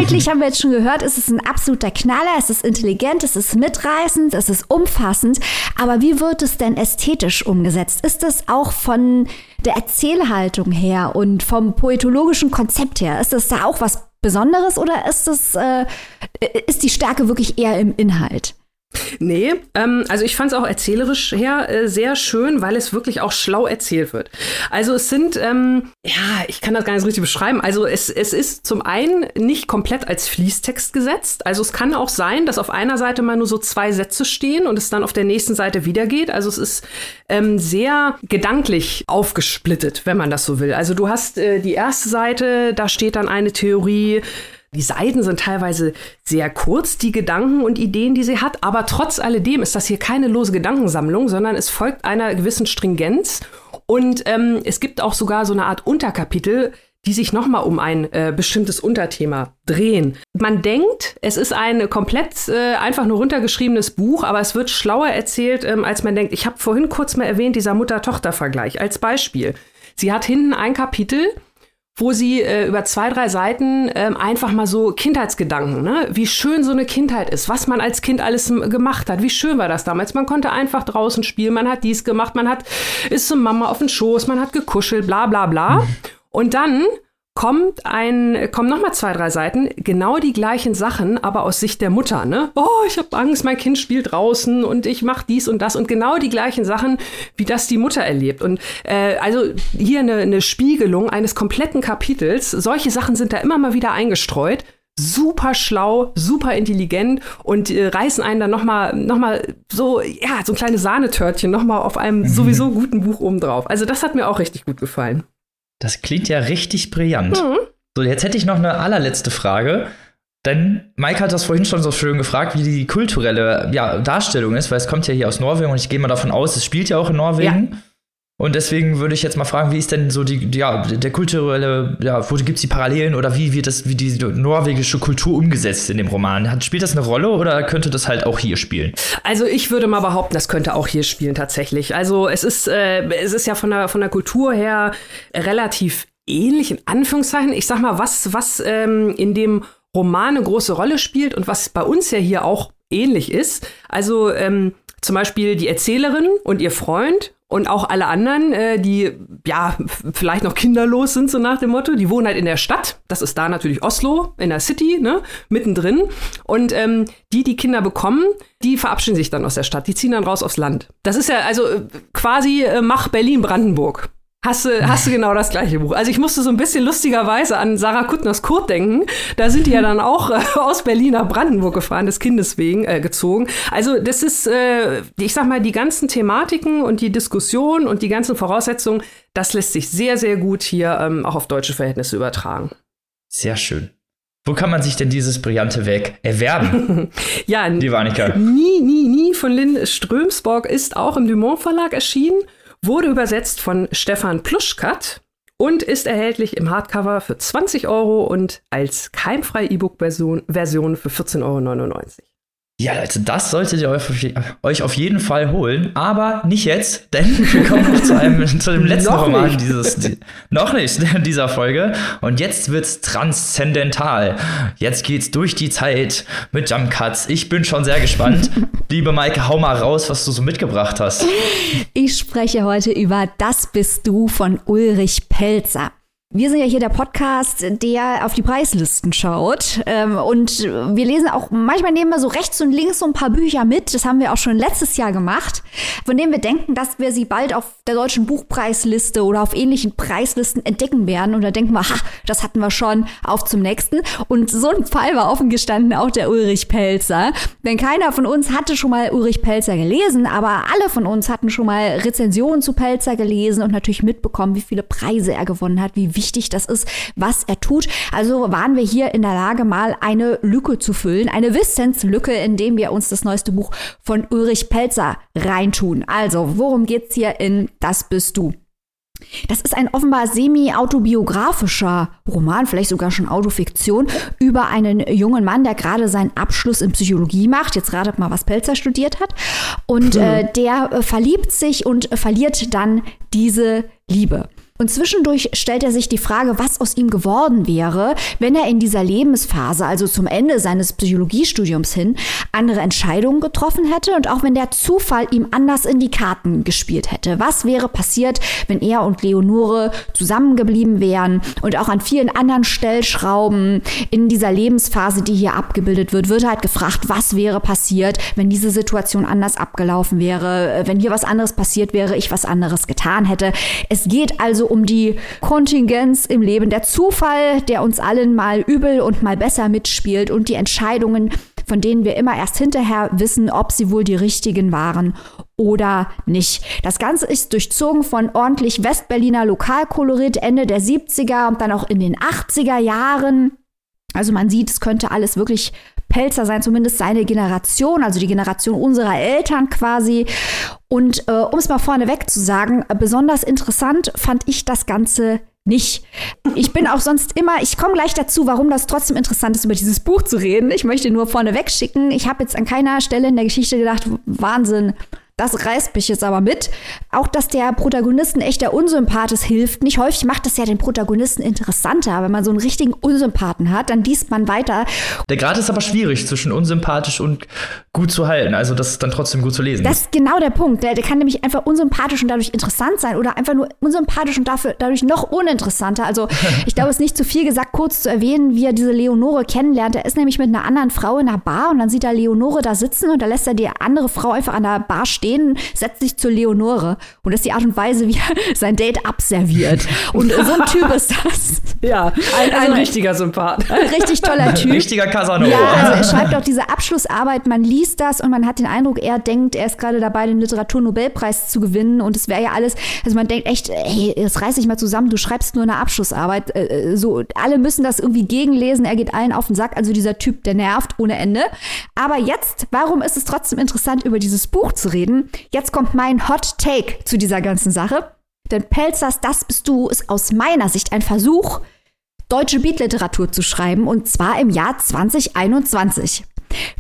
Inhaltlich haben wir jetzt schon gehört, es ist ein absoluter Knaller, es ist intelligent, es ist mitreißend, es ist umfassend. Aber wie wird es denn ästhetisch umgesetzt? Ist es auch von der Erzählhaltung her und vom poetologischen Konzept her, ist das da auch was Besonderes oder ist das, äh, ist die Stärke wirklich eher im Inhalt? Nee, ähm, also ich fand es auch erzählerisch her äh, sehr schön, weil es wirklich auch schlau erzählt wird. Also es sind, ähm, ja, ich kann das gar nicht so richtig beschreiben. Also es, es ist zum einen nicht komplett als Fließtext gesetzt. Also es kann auch sein, dass auf einer Seite mal nur so zwei Sätze stehen und es dann auf der nächsten Seite wieder geht. Also es ist ähm, sehr gedanklich aufgesplittet, wenn man das so will. Also du hast äh, die erste Seite, da steht dann eine Theorie, die Seiten sind teilweise sehr kurz, die Gedanken und Ideen, die sie hat, aber trotz alledem ist das hier keine lose Gedankensammlung, sondern es folgt einer gewissen Stringenz und ähm, es gibt auch sogar so eine Art Unterkapitel, die sich nochmal um ein äh, bestimmtes Unterthema drehen. Man denkt, es ist ein komplett äh, einfach nur runtergeschriebenes Buch, aber es wird schlauer erzählt, ähm, als man denkt. Ich habe vorhin kurz mal erwähnt, dieser Mutter-Tochter-Vergleich als Beispiel. Sie hat hinten ein Kapitel, wo sie äh, über zwei, drei Seiten ähm, einfach mal so Kindheitsgedanken, ne? wie schön so eine Kindheit ist, was man als Kind alles gemacht hat, wie schön war das damals. Man konnte einfach draußen spielen, man hat dies gemacht, man hat ist zum Mama auf den Schoß, man hat gekuschelt, bla bla bla. Mhm. Und dann kommt ein, kommen nochmal zwei, drei Seiten, genau die gleichen Sachen, aber aus Sicht der Mutter, ne? Oh, ich habe Angst, mein Kind spielt draußen und ich mache dies und das und genau die gleichen Sachen, wie das die Mutter erlebt. Und äh, also hier eine, eine Spiegelung eines kompletten Kapitels. Solche Sachen sind da immer mal wieder eingestreut super schlau, super intelligent und äh, reißen einen dann nochmal noch mal so, ja, so ein kleines Sahnetörtchen nochmal auf einem sowieso guten Buch obendrauf. Also das hat mir auch richtig gut gefallen. Das klingt ja richtig brillant. Mhm. So, jetzt hätte ich noch eine allerletzte Frage. Denn Mike hat das vorhin schon so schön gefragt, wie die kulturelle ja, Darstellung ist, weil es kommt ja hier aus Norwegen und ich gehe mal davon aus, es spielt ja auch in Norwegen. Ja. Und deswegen würde ich jetzt mal fragen, wie ist denn so die, ja, der kulturelle, ja, wo gibt es die Parallelen oder wie wird das, wie die norwegische Kultur umgesetzt in dem Roman? Hat, spielt das eine Rolle oder könnte das halt auch hier spielen? Also ich würde mal behaupten, das könnte auch hier spielen tatsächlich. Also es ist, äh, es ist ja von der, von der Kultur her relativ ähnlich, in Anführungszeichen. Ich sag mal, was, was ähm, in dem Roman eine große Rolle spielt und was bei uns ja hier auch ähnlich ist. Also ähm, zum Beispiel die Erzählerin und ihr Freund und auch alle anderen, äh, die ja vielleicht noch kinderlos sind, so nach dem Motto, die wohnen halt in der Stadt. Das ist da natürlich Oslo, in der City, ne, mittendrin. Und ähm, die, die Kinder bekommen, die verabschieden sich dann aus der Stadt. Die ziehen dann raus aufs Land. Das ist ja also äh, quasi äh, Mach Berlin-Brandenburg hast du, hast du genau das gleiche Buch. Also ich musste so ein bisschen lustigerweise an Sarah Kuttners Kurt denken. Da sind die ja dann auch äh, aus Berlin nach Brandenburg gefahren, des Kindes wegen äh, gezogen. Also das ist, äh, ich sag mal, die ganzen Thematiken und die Diskussion und die ganzen Voraussetzungen, das lässt sich sehr, sehr gut hier ähm, auch auf deutsche Verhältnisse übertragen. Sehr schön. Wo kann man sich denn dieses brillante Werk erwerben? ja, die Wanika. Nie, nie, nie von Lynn Strömsborg ist auch im Dumont Verlag erschienen wurde übersetzt von Stefan Pluschkat und ist erhältlich im Hardcover für 20 Euro und als keimfreie E-Book-Version für 14,99 Euro. Ja, also das solltet ihr euch auf jeden Fall holen, aber nicht jetzt, denn wir kommen noch zu, einem, zu dem letzten Roman dieses, die, noch nicht dieser Folge. Und jetzt wird's transzendental. Jetzt geht's durch die Zeit mit Jump Cuts. Ich bin schon sehr gespannt. Liebe Maike, hau mal raus, was du so mitgebracht hast. Ich spreche heute über Das bist du von Ulrich Pelzer. Wir sind ja hier der Podcast, der auf die Preislisten schaut. Ähm, und wir lesen auch, manchmal nehmen wir so rechts und links so ein paar Bücher mit. Das haben wir auch schon letztes Jahr gemacht, von denen wir denken, dass wir sie bald auf der deutschen Buchpreisliste oder auf ähnlichen Preislisten entdecken werden. Und da denken wir, ha, das hatten wir schon, auf zum nächsten. Und so ein Fall war offen gestanden auch der Ulrich Pelzer. Denn keiner von uns hatte schon mal Ulrich Pelzer gelesen, aber alle von uns hatten schon mal Rezensionen zu Pelzer gelesen und natürlich mitbekommen, wie viele Preise er gewonnen hat, wie wichtig das ist, was er tut. Also waren wir hier in der Lage, mal eine Lücke zu füllen, eine Wissenslücke, indem wir uns das neueste Buch von Ulrich Pelzer reintun. Also, worum geht's hier in Das bist du? Das ist ein offenbar semi-autobiografischer Roman, vielleicht sogar schon Autofiktion, über einen jungen Mann, der gerade seinen Abschluss in Psychologie macht. Jetzt ratet mal, was Pelzer studiert hat. Und äh, der äh, verliebt sich und verliert dann diese Liebe. Und zwischendurch stellt er sich die Frage, was aus ihm geworden wäre, wenn er in dieser Lebensphase, also zum Ende seines Psychologiestudiums hin, andere Entscheidungen getroffen hätte und auch wenn der Zufall ihm anders in die Karten gespielt hätte. Was wäre passiert, wenn er und Leonore zusammengeblieben wären und auch an vielen anderen Stellschrauben in dieser Lebensphase, die hier abgebildet wird, wird halt gefragt, was wäre passiert, wenn diese Situation anders abgelaufen wäre, wenn hier was anderes passiert wäre, ich was anderes getan hätte. Es geht also um die Kontingenz im Leben, der Zufall, der uns allen mal übel und mal besser mitspielt und die Entscheidungen, von denen wir immer erst hinterher wissen, ob sie wohl die richtigen waren oder nicht. Das Ganze ist durchzogen von ordentlich Westberliner Lokalkolorit Ende der 70er und dann auch in den 80er Jahren. Also man sieht, es könnte alles wirklich Pelzer sein, zumindest seine Generation, also die Generation unserer Eltern quasi. Und äh, um es mal vorneweg zu sagen, besonders interessant fand ich das Ganze nicht. Ich bin auch sonst immer, ich komme gleich dazu, warum das trotzdem interessant ist, über dieses Buch zu reden. Ich möchte nur vorneweg schicken, ich habe jetzt an keiner Stelle in der Geschichte gedacht, Wahnsinn, Das reißt mich jetzt aber mit. Auch, dass der Protagonisten echter Unsympath ist, hilft nicht. Häufig macht das ja den Protagonisten interessanter. Wenn man so einen richtigen Unsympathen hat, dann liest man weiter. Der Grad ist aber schwierig zwischen unsympathisch und gut zu halten. Also, das ist dann trotzdem gut zu lesen. Das ist genau der Punkt. Der, der kann nämlich einfach unsympathisch und dadurch interessant sein oder einfach nur unsympathisch und dafür, dadurch noch uninteressanter. Also, ich glaube, es ist nicht zu viel gesagt, kurz zu erwähnen, wie er diese Leonore kennenlernt. Er ist nämlich mit einer anderen Frau in einer Bar und dann sieht er Leonore da sitzen und da lässt er die andere Frau einfach an der Bar stehen, setzt sich zur Leonore. Und das ist die Art und Weise, wie er sein Date abserviert. Und so ein Typ ist das. Ja, ein, ein richtiger Sympath. Ein richtig toller Typ. Richtiger Casanova. Ja, also er schreibt auch diese Abschlussarbeit, man liest das und man hat den Eindruck, er denkt, er ist gerade dabei, den Literaturnobelpreis zu gewinnen und es wäre ja alles, also man denkt echt, ey, jetzt reiß dich mal zusammen, du schreibst nur eine Abschlussarbeit. Äh, äh, so, alle müssen das irgendwie gegenlesen, er geht allen auf den Sack, also dieser Typ, der nervt ohne Ende. Aber jetzt, warum ist es trotzdem interessant, über dieses Buch zu reden? Jetzt kommt mein Hot Take zu dieser ganzen Sache. Denn Pelzers Das bist du ist aus meiner Sicht ein Versuch, deutsche Beatliteratur zu schreiben und zwar im Jahr 2021.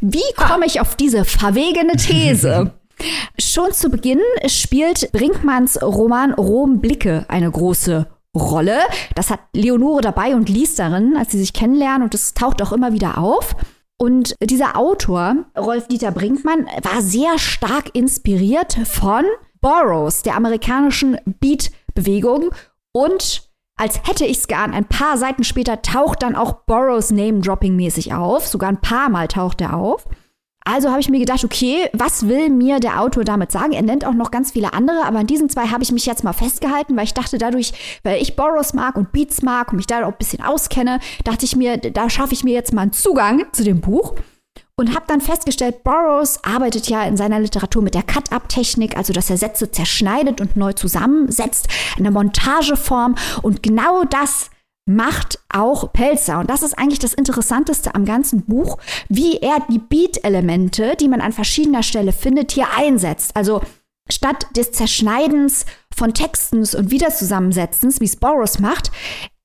Wie komme ich auf diese verwegene These? Schon zu Beginn spielt Brinkmanns Roman Rom Blicke eine große Rolle. Das hat Leonore dabei und liest darin, als sie sich kennenlernen und es taucht auch immer wieder auf. Und dieser Autor, Rolf-Dieter Brinkmann, war sehr stark inspiriert von Burroughs, der amerikanischen Beat-Bewegung und als hätte ich's geahnt, ein paar Seiten später taucht dann auch Burroughs Name-Dropping-mäßig auf. Sogar ein paar Mal taucht er auf. Also habe ich mir gedacht, okay, was will mir der Autor damit sagen? Er nennt auch noch ganz viele andere, aber an diesen zwei habe ich mich jetzt mal festgehalten, weil ich dachte dadurch, weil ich Burroughs mag und Beats mag und mich da auch ein bisschen auskenne, dachte ich mir, da schaffe ich mir jetzt mal einen Zugang zu dem Buch und habe dann festgestellt, Burroughs arbeitet ja in seiner Literatur mit der Cut-Up-Technik, also dass er Sätze zerschneidet und neu zusammensetzt, eine Montageform und genau das macht auch Pelzer. Und das ist eigentlich das Interessanteste am ganzen Buch, wie er die Beat-Elemente, die man an verschiedener Stelle findet, hier einsetzt. Also statt des Zerschneidens von Texten und Wiederzusammensetzens, wie es Burroughs macht,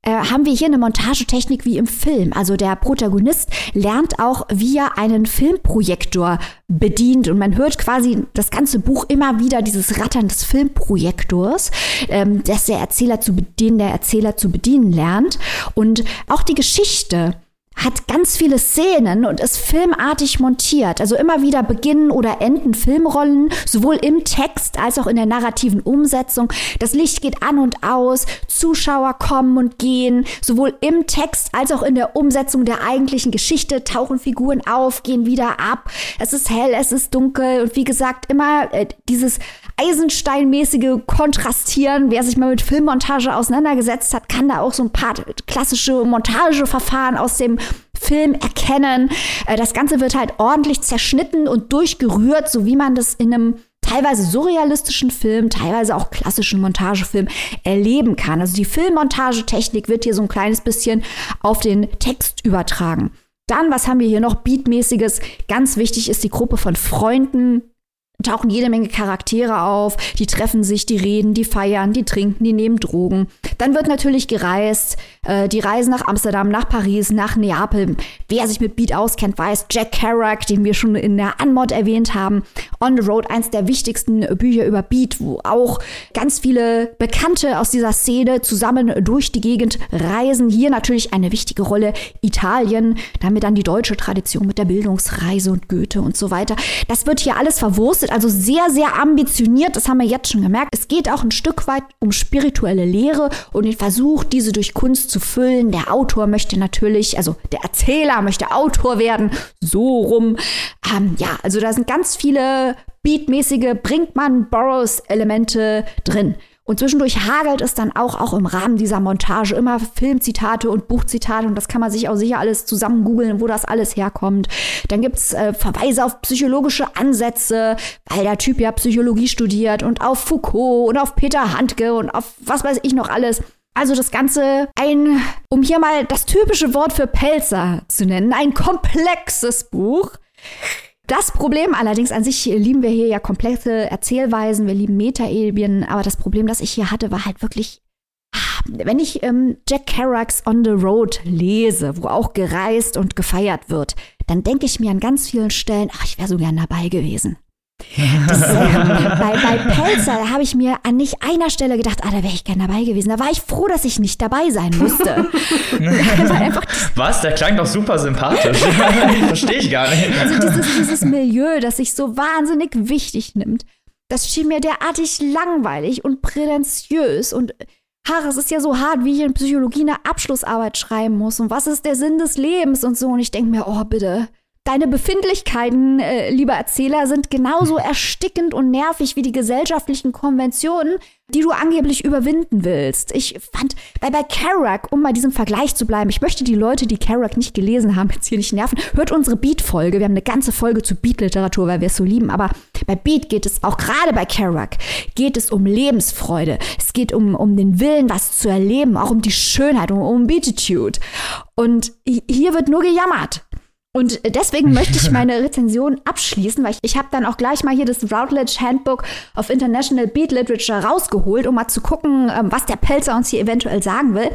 äh, haben wir hier eine Montagetechnik wie im Film. Also der Protagonist lernt auch, wie er einen Filmprojektor bedient und man hört quasi das ganze Buch immer wieder dieses Rattern des Filmprojektors, ähm, dass der Erzähler zu bedienen, der Erzähler zu bedienen lernt und auch die Geschichte hat ganz viele Szenen und ist filmartig montiert. Also immer wieder beginnen oder enden Filmrollen, sowohl im Text als auch in der narrativen Umsetzung. Das Licht geht an und aus, Zuschauer kommen und gehen. Sowohl im Text als auch in der Umsetzung der eigentlichen Geschichte tauchen Figuren auf, gehen wieder ab. Es ist hell, es ist dunkel und wie gesagt, immer äh, dieses Eisensteinmäßige Kontrastieren. Wer sich mal mit Filmmontage auseinandergesetzt hat, kann da auch so ein paar klassische Montageverfahren aus dem Film erkennen. Äh, das Ganze wird halt ordentlich zerschnitten und durchgerührt, so wie man das in einem teilweise surrealistischen Film, teilweise auch klassischen Montagefilm erleben kann. Also die Filmmontagetechnik wird hier so ein kleines bisschen auf den Text übertragen. Dann, was haben wir hier noch Beatmäßiges? Ganz wichtig ist die Gruppe von Freunden, tauchen jede Menge Charaktere auf, die treffen sich, die reden, die feiern, die trinken, die nehmen Drogen. Dann wird natürlich gereist, äh, die Reisen nach Amsterdam, nach Paris, nach Neapel. Wer sich mit Beat auskennt, weiß Jack Kerouac, den wir schon in der Anmod erwähnt haben. On the Road, eins der wichtigsten Bücher über Beat, wo auch ganz viele Bekannte aus dieser Szene zusammen durch die Gegend reisen. Hier natürlich eine wichtige Rolle Italien, damit dann die deutsche Tradition mit der Bildungsreise und Goethe und so weiter. Das wird hier alles verwurstet also sehr, sehr ambitioniert. Das haben wir jetzt schon gemerkt. Es geht auch ein Stück weit um spirituelle Lehre und den Versuch, diese durch Kunst zu füllen. Der Autor möchte natürlich, also der Erzähler möchte Autor werden. So rum. Ähm, ja, also da sind ganz viele beatmäßige Brinkmann-Burroughs-Elemente drin. Und zwischendurch hagelt es dann auch, auch im Rahmen dieser Montage immer Filmzitate und Buchzitate und das kann man sich auch sicher alles zusammen googeln, wo das alles herkommt. Dann gibt's äh, Verweise auf psychologische Ansätze, weil der Typ ja Psychologie studiert und auf Foucault und auf Peter Handke und auf was weiß ich noch alles. Also das Ganze ein, um hier mal das typische Wort für Pelzer zu nennen, ein komplexes Buch. Das Problem allerdings an sich lieben wir hier ja komplexe Erzählweisen, wir lieben Metaebenen, aber das Problem, das ich hier hatte, war halt wirklich, ah, wenn ich ähm, Jack Kerouacs On the Road lese, wo auch gereist und gefeiert wird, dann denke ich mir an ganz vielen Stellen, ach, ich wäre so gern dabei gewesen. Das, bei, bei Pelzer habe ich mir an nicht einer Stelle gedacht, ah, da wäre ich gern dabei gewesen. Da war ich froh, dass ich nicht dabei sein musste. Was? Der klang doch super sympathisch. Verstehe ich gar nicht. Also dieses, dieses Milieu, das sich so wahnsinnig wichtig nimmt, das schien mir derartig langweilig und prätentiös und Haare, es ist ja so hart, wie ich in Psychologie eine Abschlussarbeit schreiben muss und was ist der Sinn des Lebens und so. Und ich denke mir, oh bitte, Deine Befindlichkeiten, äh, lieber Erzähler, sind genauso erstickend und nervig wie die gesellschaftlichen Konventionen, die du angeblich überwinden willst. Ich fand, bei, bei Kerouac, um bei diesem Vergleich zu bleiben, ich möchte die Leute, die Kerouac nicht gelesen haben, jetzt hier nicht nerven. Hört unsere Beat-Folge. Wir haben eine ganze Folge zu Beat-Literatur, weil wir es so lieben. Aber bei Beat geht es auch gerade bei Kerouac, geht es um Lebensfreude. Es geht um, um den Willen, was zu erleben, auch um die Schönheit, um, um Beatitude. Und hier wird nur gejammert. Und deswegen möchte ich meine Rezension abschließen, weil ich, ich habe dann auch gleich mal hier das Routledge Handbook of International Beat Literature rausgeholt, um mal zu gucken, ähm, was der Pelzer uns hier eventuell sagen will.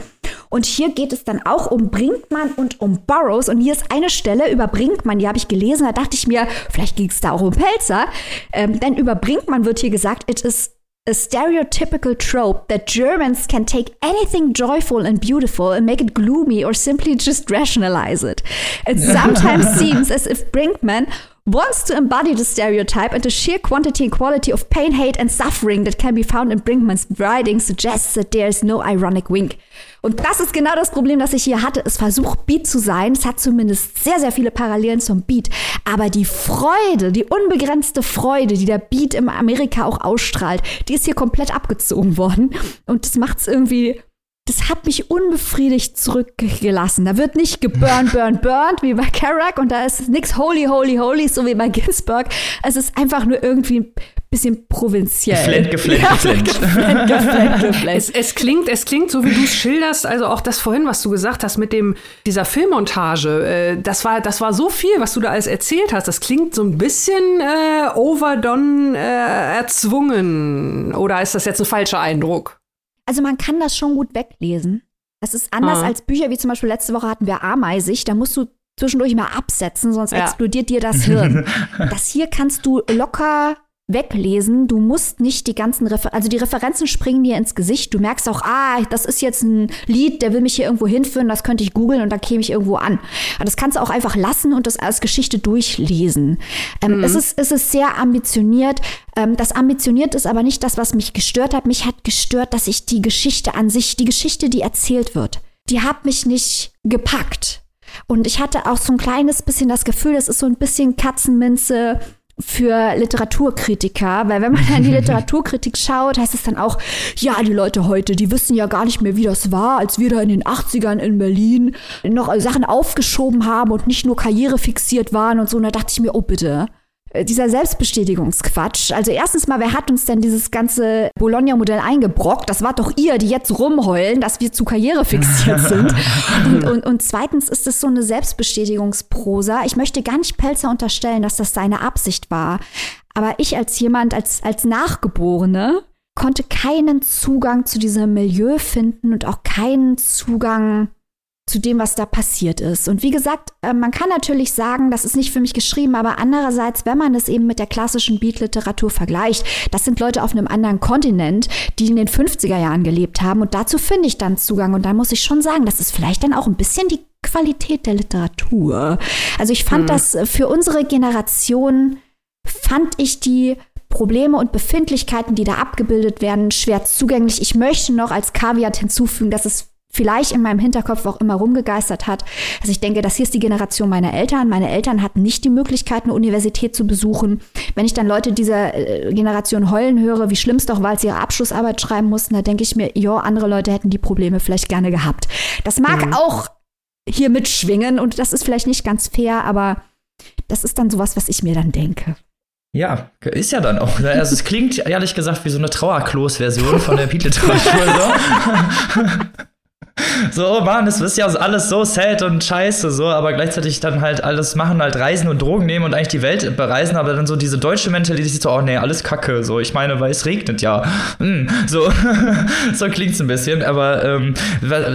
Und hier geht es dann auch um Brinkmann und um Burroughs. Und hier ist eine Stelle über Brinkmann, die habe ich gelesen. Da dachte ich mir, vielleicht ging es da auch um Pelzer. Ähm, denn über Brinkmann wird hier gesagt, it is a stereotypical trope that Germans can take anything joyful and beautiful and make it gloomy or simply just rationalize it. It sometimes seems as if Brinkman wants to embody the stereotype and the sheer quantity and quality of pain, hate and suffering that can be found in Brinkmans writing suggests that there is no ironic wink. Und das ist genau das Problem, das ich hier hatte. Es versucht Beat zu sein. Es hat zumindest sehr, sehr viele Parallelen zum Beat. Aber die Freude, die unbegrenzte Freude, die der Beat in Amerika auch ausstrahlt, die ist hier komplett abgezogen worden. Und das macht es irgendwie das hat mich unbefriedigt zurückgelassen. Da wird nicht geburnt, burnt, burnt wie bei Kerouac und da ist nichts holy, holy, holy, so wie bei Ginsburg. Es ist einfach nur irgendwie ein bisschen provinziell. Geflennt, geflennt, ja, geflennt. geflennt, geflennt, geflennt. Es, es, klingt, es klingt so, wie du es schilderst, also auch das vorhin, was du gesagt hast mit dem, dieser Filmmontage, äh, das, war, das war so viel, was du da alles erzählt hast. Das klingt so ein bisschen äh, overdone, äh, erzwungen. Oder ist das jetzt ein falscher Eindruck? Also man kann das schon gut weglesen. Das ist anders ah. als Bücher, wie zum Beispiel letzte Woche hatten wir Ameisig. Da musst du zwischendurch mal absetzen, sonst ja. explodiert dir das Hirn. das hier kannst du locker weglesen. Du musst nicht die ganzen Refer also die Referenzen springen dir ins Gesicht. Du merkst auch, ah, das ist jetzt ein Lied, der will mich hier irgendwo hinführen, das könnte ich googeln und dann käme ich irgendwo an. Aber das kannst du auch einfach lassen und das als Geschichte durchlesen. Ähm, mhm. es, ist, es ist sehr ambitioniert. Ähm, das ambitioniert ist aber nicht das, was mich gestört hat. Mich hat gestört, dass ich die Geschichte an sich, die Geschichte, die erzählt wird, die hat mich nicht gepackt. Und ich hatte auch so ein kleines bisschen das Gefühl, das ist so ein bisschen Katzenminze für Literaturkritiker, weil wenn man dann die Literaturkritik schaut, heißt es dann auch, ja, die Leute heute, die wissen ja gar nicht mehr, wie das war, als wir da in den 80ern in Berlin noch Sachen aufgeschoben haben und nicht nur Karriere fixiert waren und so. Und da dachte ich mir, oh bitte, äh, dieser Selbstbestätigungsquatsch. Also erstens mal, wer hat uns denn dieses ganze Bologna-Modell eingebrockt? Das war doch ihr, die jetzt rumheulen, dass wir zu Karriere fixiert sind. und, und, und zweitens ist es so eine Selbstbestätigungsprosa. Ich möchte gar nicht Pelzer unterstellen, dass das seine Absicht war. Aber ich als jemand, als, als Nachgeborene, konnte keinen Zugang zu diesem Milieu finden und auch keinen Zugang zu dem, was da passiert ist. Und wie gesagt, äh, man kann natürlich sagen, das ist nicht für mich geschrieben, aber andererseits, wenn man es eben mit der klassischen Beat-Literatur vergleicht, das sind Leute auf einem anderen Kontinent, die in den 50er Jahren gelebt haben und dazu finde ich dann Zugang und da muss ich schon sagen, das ist vielleicht dann auch ein bisschen die Qualität der Literatur. Also ich fand mhm. das für unsere Generation, fand ich die Probleme und Befindlichkeiten, die da abgebildet werden, schwer zugänglich. Ich möchte noch als Kaviat hinzufügen, dass es vielleicht in meinem Hinterkopf auch immer rumgegeistert hat. Also ich denke, das hier ist die Generation meiner Eltern. Meine Eltern hatten nicht die Möglichkeit, eine Universität zu besuchen. Wenn ich dann Leute dieser äh, Generation heulen höre, wie schlimm es doch war, als sie ihre Abschlussarbeit schreiben mussten, da denke ich mir, ja, andere Leute hätten die Probleme vielleicht gerne gehabt. Das mag mhm. auch hier mitschwingen und das ist vielleicht nicht ganz fair, aber das ist dann sowas, was ich mir dann denke. Ja, ist ja dann auch. Also es klingt ehrlich gesagt wie so eine Trauerklos-Version von der Pete-Literatur. so, oh Mann, das ist ja alles so sad und scheiße, so, aber gleichzeitig dann halt alles machen, halt reisen und Drogen nehmen und eigentlich die Welt bereisen, aber dann so diese deutsche Mentalität so, oh nee, alles kacke, so, ich meine, weil es regnet ja. Hm, so, so klingt's ein bisschen, aber ähm,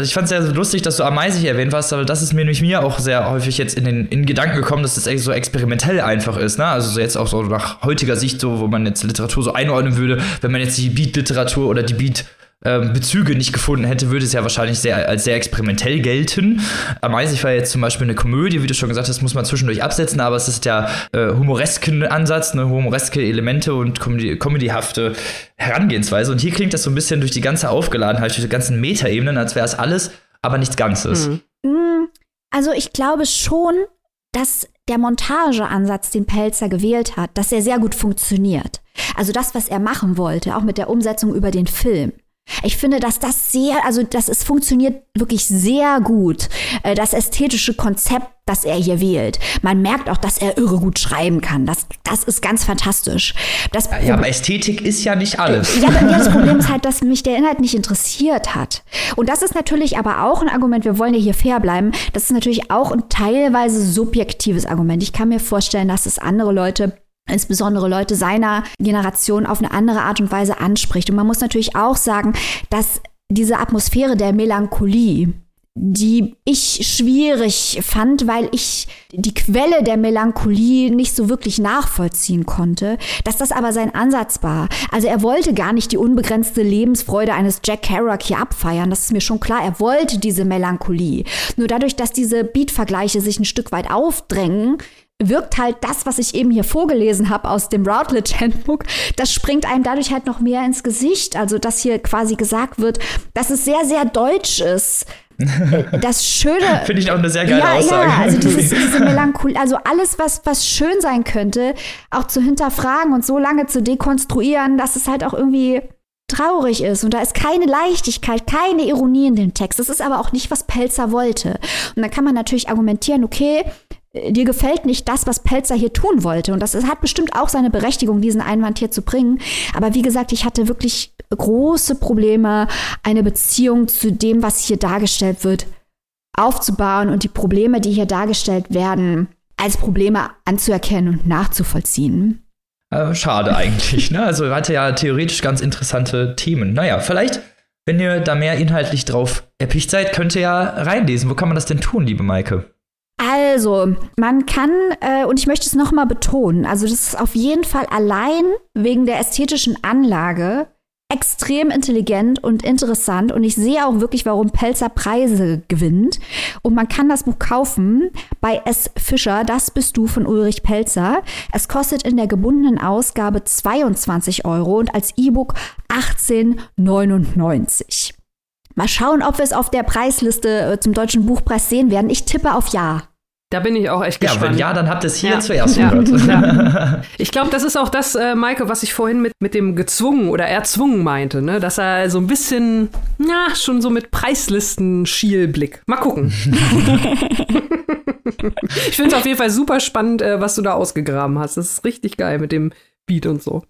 ich fand's sehr lustig, dass du Ameisig erwähnt hast, aber das ist mir nämlich mir auch sehr häufig jetzt in den in Gedanken gekommen, dass das so experimentell einfach ist, ne? Also so jetzt auch so nach heutiger Sicht, so, wo man jetzt Literatur so einordnen würde, wenn man jetzt die Beat-Literatur oder die Beat- Bezüge nicht gefunden hätte, würde es ja wahrscheinlich sehr, als sehr experimentell gelten. Ameisig war jetzt zum Beispiel eine Komödie, wie du schon gesagt hast, muss man zwischendurch absetzen, aber es ist ja äh, humoresken Ansatz, eine humoreske Elemente und comedy comedyhafte Herangehensweise. Und hier klingt das so ein bisschen durch die ganze Aufgeladenheit, durch die ganzen Metaebenen, als wäre es alles, aber nichts Ganzes. Mhm. Mm, also ich glaube schon, dass der Montageansatz, den Pelzer gewählt hat, dass er sehr gut funktioniert. Also das, was er machen wollte, auch mit der Umsetzung über den Film. Ich finde, dass das sehr, also dass es funktioniert wirklich sehr gut. Äh, das ästhetische Konzept, das er hier wählt. Man merkt auch, dass er irre gut schreiben kann. Das, das ist ganz fantastisch. Das ja, aber Ästhetik ist ja nicht alles. Ja, bei mir das Problem ist halt, dass mich der Inhalt nicht interessiert hat. Und das ist natürlich aber auch ein Argument, wir wollen ja hier fair bleiben, das ist natürlich auch ein teilweise subjektives Argument. Ich kann mir vorstellen, dass es andere Leute insbesondere Leute seiner Generation auf eine andere Art und Weise anspricht. Und man muss natürlich auch sagen, dass diese Atmosphäre der Melancholie, die ich schwierig fand, weil ich die Quelle der Melancholie nicht so wirklich nachvollziehen konnte, dass das aber sein Ansatz war. Also er wollte gar nicht die unbegrenzte Lebensfreude eines Jack Kerouac hier abfeiern, das ist mir schon klar, er wollte diese Melancholie. Nur dadurch, dass diese Beat-Vergleiche sich ein Stück weit aufdrängen, wirkt halt das, was ich eben hier vorgelesen habe aus dem Routledge Handbook, das springt einem dadurch halt noch mehr ins Gesicht. Also, dass hier quasi gesagt wird, dass es sehr, sehr deutsch ist. Das Schöne. Finde ich auch eine sehr geile ja, Aussage. Ja, also dieses, diese Melancholie, also alles, was, was schön sein könnte, auch zu hinterfragen und so lange zu dekonstruieren, dass es halt auch irgendwie traurig ist und da ist keine Leichtigkeit, keine Ironie in dem Text. Das ist aber auch nicht, was Pelzer wollte. Und dann kann man natürlich argumentieren, okay, dir gefällt nicht das, was Pelzer hier tun wollte. Und das hat bestimmt auch seine Berechtigung, diesen Einwand hier zu bringen. Aber wie gesagt, ich hatte wirklich große Probleme, eine Beziehung zu dem, was hier dargestellt wird, aufzubauen und die Probleme, die hier dargestellt werden, als Probleme anzuerkennen und nachzuvollziehen. Äh, schade eigentlich, ne? Also hatte ja theoretisch ganz interessante Themen. Naja, vielleicht, wenn ihr da mehr inhaltlich drauf erpicht seid, könnt ihr ja reinlesen. Wo kann man das denn tun, liebe Maike? Also, man kann, äh, und ich möchte es nochmal betonen, also das ist auf jeden Fall allein wegen der ästhetischen Anlage extrem intelligent und interessant und ich sehe auch wirklich, warum Pelzer Preise gewinnt. Und man kann das Buch kaufen bei S. Fischer, Das bist du von Ulrich Pelzer. Es kostet in der gebundenen Ausgabe 22 Euro und als E-Book 18,99. Mal schauen, ob wir es auf der Preisliste äh, zum Deutschen Buchpreis sehen werden. Ich tippe auf Ja. Da bin ich auch echt gespannt. Ja, wenn ja, dann habt ihr es hier ja. zuerst gehört. Ja. Ich glaube, das ist auch das, äh, Maike, was ich vorhin mit, mit dem gezwungen oder erzwungen meinte, ne? dass er so ein bisschen, na, schon so mit Preislisten-Schielblick. Mal gucken. ich finde es auf jeden Fall super spannend, äh, was du da ausgegraben hast. Das ist richtig geil mit dem Beat und so.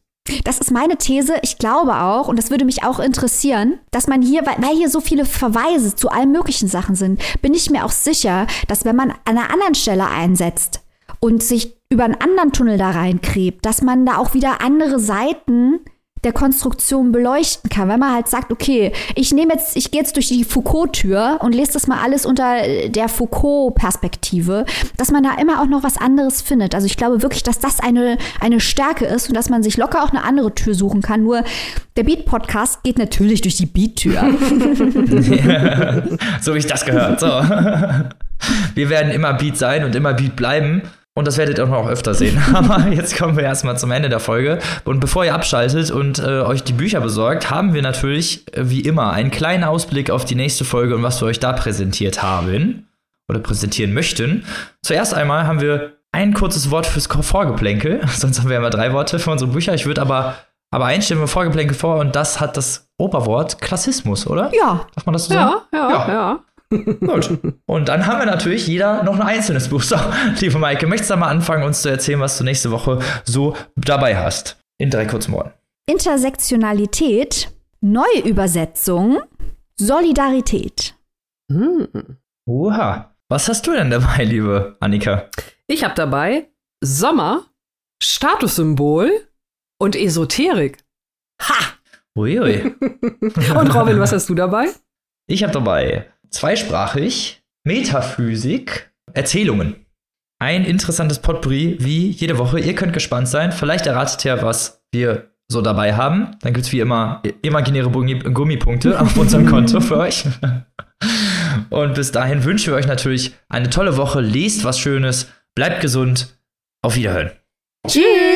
Das ist meine These. Ich glaube auch, und das würde mich auch interessieren, dass man hier, weil hier so viele Verweise zu allen möglichen Sachen sind, bin ich mir auch sicher, dass wenn man an einer anderen Stelle einsetzt und sich über einen anderen Tunnel da reinkrebt, dass man da auch wieder andere Seiten der Konstruktion beleuchten kann, wenn man halt sagt, okay, ich nehme jetzt, ich gehe jetzt durch die Foucault-Tür und lese das mal alles unter der Foucault-Perspektive, dass man da immer auch noch was anderes findet. Also ich glaube wirklich, dass das eine, eine Stärke ist und dass man sich locker auch eine andere Tür suchen kann. Nur der Beat-Podcast geht natürlich durch die Beat-Tür. so wie ich das gehört. So. Wir werden immer Beat sein und immer Beat bleiben. Und das werdet ihr auch noch öfter sehen. Aber jetzt kommen wir erstmal zum Ende der Folge. Und bevor ihr abschaltet und äh, euch die Bücher besorgt, haben wir natürlich äh, wie immer einen kleinen Ausblick auf die nächste Folge und was wir euch da präsentiert haben oder präsentieren möchten. Zuerst einmal haben wir ein kurzes Wort fürs Vorgeplänkel. Sonst haben wir immer drei Worte für unsere Bücher. Ich würde aber, aber einstellen wir Vorgeplänkel vor und das hat das Oberwort Klassismus, oder? Ja. Darf man das so ja, sagen? Ja, ja, ja. Gut. Und dann haben wir natürlich jeder noch ein einzelnes Buch. So, liebe Maike, möchtest du da mal anfangen, uns zu erzählen, was du nächste Woche so dabei hast? In drei kurzen Worten. Intersektionalität, Neuübersetzung, Solidarität. Hm. Oha. Was hast du denn dabei, liebe Annika? Ich habe dabei Sommer, Statussymbol und Esoterik. Ha! Uiui. und Robin, was hast du dabei? Ich habe dabei zweisprachig, Metaphysik, Erzählungen. Ein interessantes Potpourri wie jede Woche. Ihr könnt gespannt sein. Vielleicht erratet ihr, was wir so dabei haben. Dann gibt es wie immer imaginäre Gummipunkte auf unserem Konto für euch. Und bis dahin wünschen wir euch natürlich eine tolle Woche. Lest was Schönes, bleibt gesund. Auf Wiederhören. Tschüss.